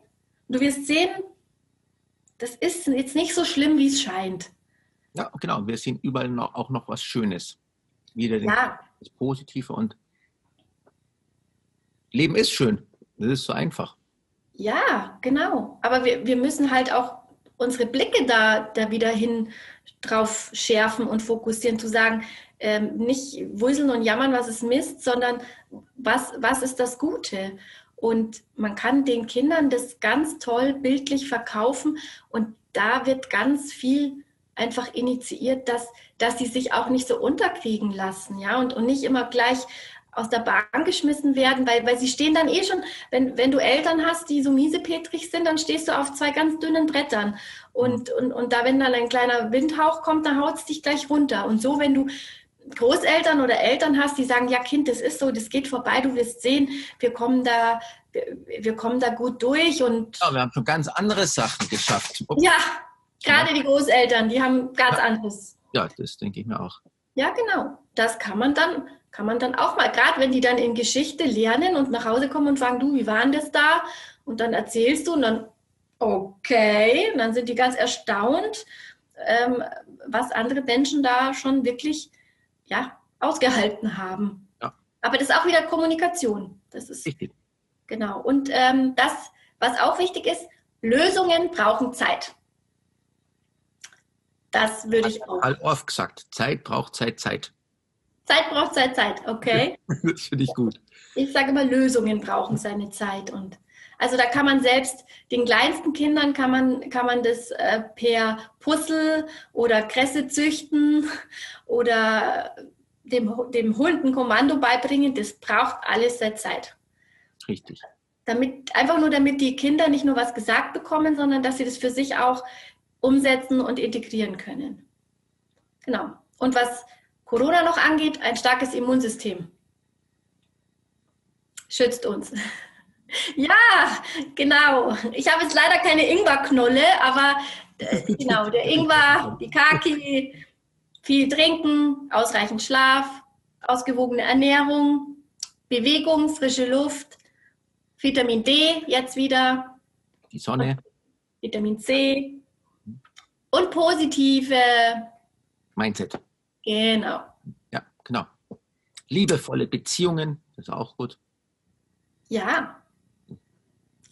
Und du wirst sehen, das ist jetzt nicht so schlimm, wie es scheint. Ja, genau. Wir sehen überall noch, auch noch was Schönes. Wieder ja. das Positive und Leben ist schön. Das ist so einfach. Ja, genau. Aber wir, wir müssen halt auch unsere Blicke da, da wieder hin drauf schärfen und fokussieren, zu sagen, ähm, nicht wuseln und jammern, was ist Mist, sondern was, was ist das Gute? Und man kann den Kindern das ganz toll bildlich verkaufen und da wird ganz viel einfach initiiert, dass, dass sie sich auch nicht so unterkriegen lassen, ja, und, und nicht immer gleich aus der Bahn geschmissen werden, weil, weil sie stehen dann eh schon, wenn, wenn du Eltern hast, die so miesepetrig sind, dann stehst du auf zwei ganz dünnen Brettern. Und, und, und da, wenn dann ein kleiner Windhauch kommt, dann haut es dich gleich runter. Und so, wenn du Großeltern oder Eltern hast, die sagen, ja Kind, das ist so, das geht vorbei, du wirst sehen, wir kommen da, wir, wir kommen da gut durch und. Ja, wir haben schon ganz andere Sachen geschafft. Ups. Ja, gerade ja. die Großeltern, die haben ganz ja. anderes. Ja, das denke ich mir auch. Ja, genau. Das kann man dann kann man dann auch mal, gerade wenn die dann in Geschichte lernen und nach Hause kommen und fragen, du, wie war denn das da? Und dann erzählst du und dann, okay, und dann sind die ganz erstaunt, ähm, was andere Menschen da schon wirklich ja, ausgehalten haben. Ja. Aber das ist auch wieder Kommunikation. Das ist wichtig. Genau. Und ähm, das, was auch wichtig ist, Lösungen brauchen Zeit. Das würde ich auch. oft gesagt, Zeit braucht Zeit, Zeit. Zeit braucht Zeit, Zeit, okay? das finde ich gut. Ich sage immer, Lösungen brauchen seine Zeit. Und also da kann man selbst, den kleinsten Kindern kann man, kann man das äh, per Puzzle oder Kresse züchten oder dem, dem Hund ein Kommando beibringen. Das braucht alles seine Zeit. Richtig. damit, einfach nur damit die Kinder nicht nur was gesagt bekommen, sondern dass sie das für sich auch umsetzen und integrieren können. Genau. Und was Corona noch angeht, ein starkes Immunsystem schützt uns. Ja, genau. Ich habe jetzt leider keine Ingwerknolle, aber äh, genau, der Ingwer, die Kaki, viel trinken, ausreichend Schlaf, ausgewogene Ernährung, Bewegung, frische Luft, Vitamin D jetzt wieder. Die Sonne. Vitamin C und positive Mindset. Genau. Ja, genau. Liebevolle Beziehungen, das ist auch gut. Ja,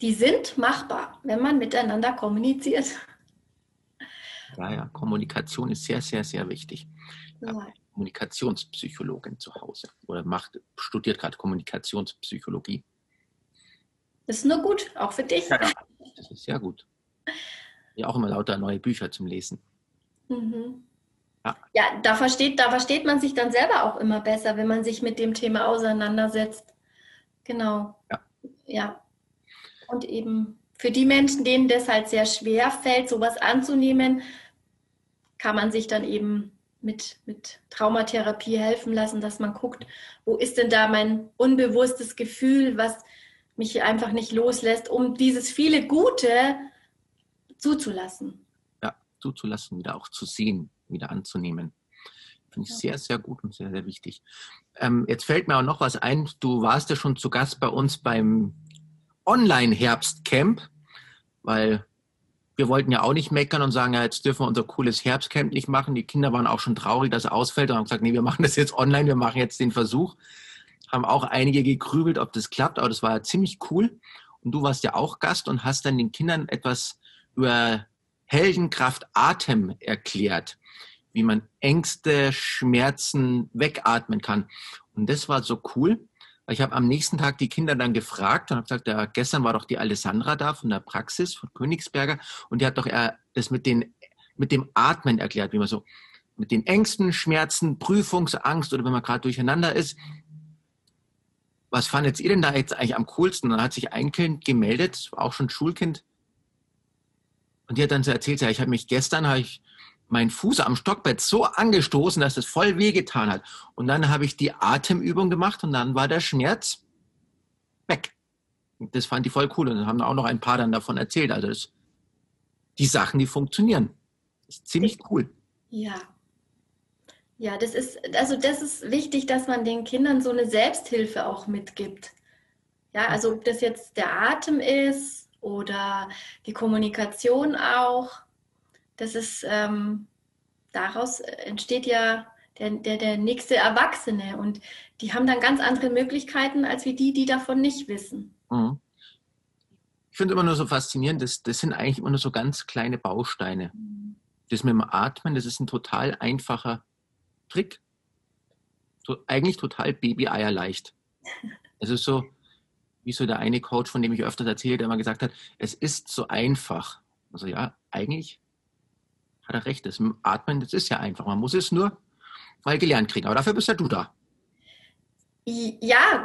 die sind machbar, wenn man miteinander kommuniziert. Ja, ja, Kommunikation ist sehr, sehr, sehr wichtig. Ja. Kommunikationspsychologin zu Hause oder macht, studiert gerade Kommunikationspsychologie. Das ist nur gut, auch für dich. Ja, das ist sehr gut. Ja, auch immer lauter neue Bücher zum Lesen. Mhm. Ja, ja da, versteht, da versteht man sich dann selber auch immer besser, wenn man sich mit dem Thema auseinandersetzt. Genau. Ja. ja. Und eben für die Menschen, denen das halt sehr schwer fällt, sowas anzunehmen, kann man sich dann eben mit, mit Traumatherapie helfen lassen, dass man guckt, wo ist denn da mein unbewusstes Gefühl, was mich einfach nicht loslässt, um dieses viele Gute zuzulassen. Ja, zuzulassen, wieder auch zu sehen, wieder anzunehmen. Finde ich sehr, sehr gut und sehr, sehr wichtig. Ähm, jetzt fällt mir auch noch was ein. Du warst ja schon zu Gast bei uns beim Online-Herbstcamp, weil wir wollten ja auch nicht meckern und sagen, ja, jetzt dürfen wir unser cooles Herbstcamp nicht machen. Die Kinder waren auch schon traurig, dass es ausfällt und haben gesagt, nee, wir machen das jetzt online, wir machen jetzt den Versuch. Haben auch einige gegrübelt, ob das klappt, aber das war ja ziemlich cool. Und du warst ja auch Gast und hast dann den Kindern etwas über Heldenkraft Atem erklärt wie man Ängste, Schmerzen wegatmen kann. Und das war so cool. Ich habe am nächsten Tag die Kinder dann gefragt und habe gesagt, ja, gestern war doch die Alessandra da von der Praxis von Königsberger und die hat doch eher das mit, den, mit dem Atmen erklärt, wie man so mit den Ängsten, Schmerzen, Prüfungsangst oder wenn man gerade durcheinander ist. Was fandet ihr denn da jetzt eigentlich am coolsten? Und dann hat sich ein Kind gemeldet, auch schon Schulkind. Und die hat dann so erzählt, ja, ich habe mich gestern, habe ich mein Fuß am Stockbett so angestoßen, dass es voll wehgetan hat. Und dann habe ich die Atemübung gemacht und dann war der Schmerz weg. Das fand ich voll cool und dann haben auch noch ein paar dann davon erzählt. Also das, die Sachen, die funktionieren. Das ist ziemlich cool. Ja. Ja, das ist, also das ist wichtig, dass man den Kindern so eine Selbsthilfe auch mitgibt. Ja, also ob das jetzt der Atem ist oder die Kommunikation auch das ist, ähm, daraus entsteht ja der, der, der nächste Erwachsene und die haben dann ganz andere Möglichkeiten als wie die, die davon nicht wissen. Mhm. Ich finde immer nur so faszinierend, das, das sind eigentlich immer nur so ganz kleine Bausteine. Mhm. Das mit dem Atmen, das ist ein total einfacher Trick. So, eigentlich total Baby-Eier. Es ist so, wie so der eine Coach, von dem ich öfters erzähle, der immer gesagt hat, es ist so einfach. Also ja, eigentlich hat er recht. Das Atmen, das ist ja einfach. Man muss es nur mal gelernt kriegen. Aber dafür bist ja du da. Ja,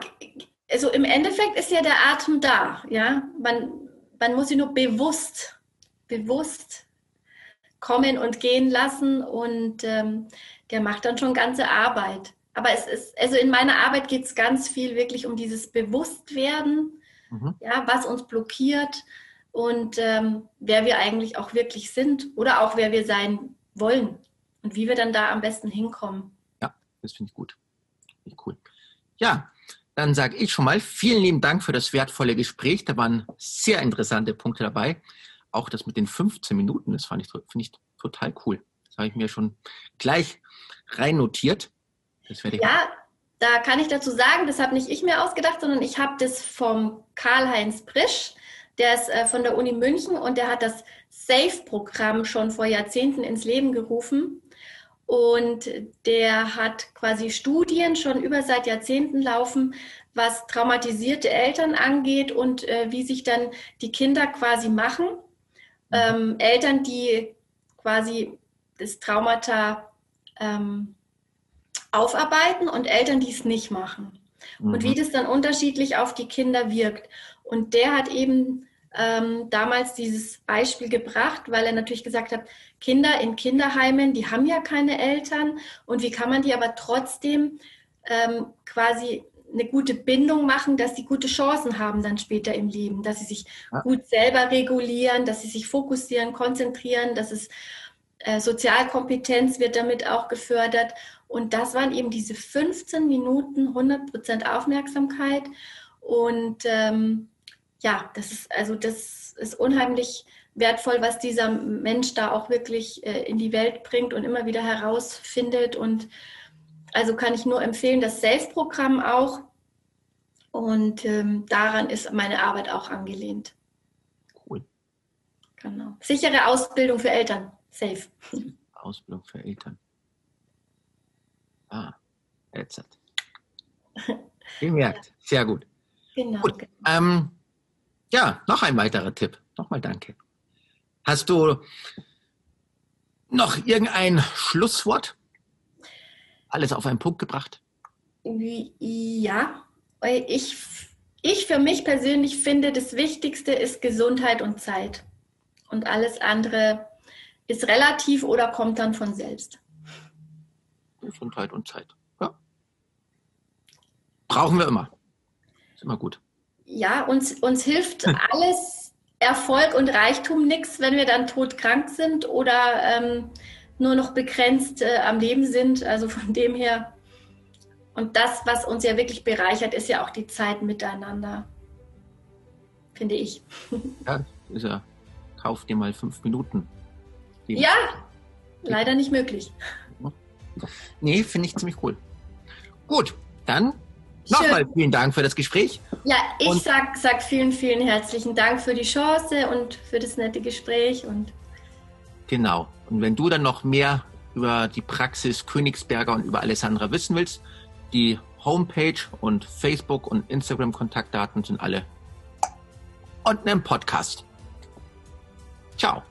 also im Endeffekt ist ja der Atem da. Ja, man, man muss ihn nur bewusst, bewusst kommen und gehen lassen und ähm, der macht dann schon ganze Arbeit. Aber es ist, also in meiner Arbeit geht es ganz viel wirklich um dieses Bewusstwerden, mhm. ja, was uns blockiert, und ähm, wer wir eigentlich auch wirklich sind oder auch wer wir sein wollen und wie wir dann da am besten hinkommen. Ja, das finde ich gut. Finde ich cool. Ja, dann sage ich schon mal vielen lieben Dank für das wertvolle Gespräch. Da waren sehr interessante Punkte dabei. Auch das mit den 15 Minuten, das fand ich, finde ich total cool. Das habe ich mir schon gleich rein notiert. ja, da kann ich dazu sagen, das habe nicht ich mir ausgedacht, sondern ich habe das vom Karl-Heinz Brisch der ist äh, von der Uni München und der hat das SAFE-Programm schon vor Jahrzehnten ins Leben gerufen. Und der hat quasi Studien schon über seit Jahrzehnten laufen, was traumatisierte Eltern angeht und äh, wie sich dann die Kinder quasi machen. Ähm, Eltern, die quasi das Traumata ähm, aufarbeiten und Eltern, die es nicht machen. mhm. und wie das dann unterschiedlich auf die Kinder wirkt. Und der hat eben ähm, damals dieses Beispiel gebracht, weil er natürlich gesagt hat, Kinder in Kinderheimen, die haben ja keine Eltern und wie kann man die aber trotzdem ähm, quasi eine gute Bindung machen, dass sie gute Chancen haben dann später im Leben, dass sie sich ja. gut selber regulieren, dass sie sich fokussieren, konzentrieren, dass es äh, Sozialkompetenz wird damit auch gefördert. Und das waren eben diese 15 Minuten 100% Aufmerksamkeit. Und ähm, ja, das ist also das ist unheimlich wertvoll, was dieser Mensch da auch wirklich äh, in die Welt bringt und immer wieder herausfindet. Und also kann ich nur empfehlen, das Safe-Programm auch. Und ähm, daran ist meine Arbeit auch angelehnt. Cool. Genau. Sichere Ausbildung für Eltern. Safe. Ausbildung für Eltern. Ah, jetzt. Gemerkt. Sehr gut. Genau. Gut. genau. Ähm, ja, noch ein weiterer Tipp. Nochmal danke. Hast du noch irgendein Schlusswort? Alles auf einen Punkt gebracht? Ja, ich, ich für mich persönlich finde, das Wichtigste ist Gesundheit und Zeit. Und alles andere ist relativ oder kommt dann von selbst. Gesundheit und Zeit. Ja. Brauchen wir immer. Ist immer gut ja, uns, uns hilft alles Erfolg und Reichtum nichts, wenn wir dann todkrank sind oder ähm, nur noch begrenzt äh, am Leben sind. Also von dem her. Und das, was uns ja wirklich bereichert, ist ja auch die Zeit miteinander. Finde ich. Ja, ist ja. Kauf dir mal fünf Minuten. Ja, leider nicht möglich. Nee, finde ich ziemlich cool. Gut, dann Nochmal vielen Dank für das Gespräch. Ja, ich und sag, sag vielen, vielen herzlichen Dank für die Chance und für das nette Gespräch. Und genau. Und wenn du dann noch mehr über die Praxis Königsberger und über Alessandra wissen willst, die Homepage und Facebook und Instagram Kontaktdaten sind alle unten im Podcast. Ciao.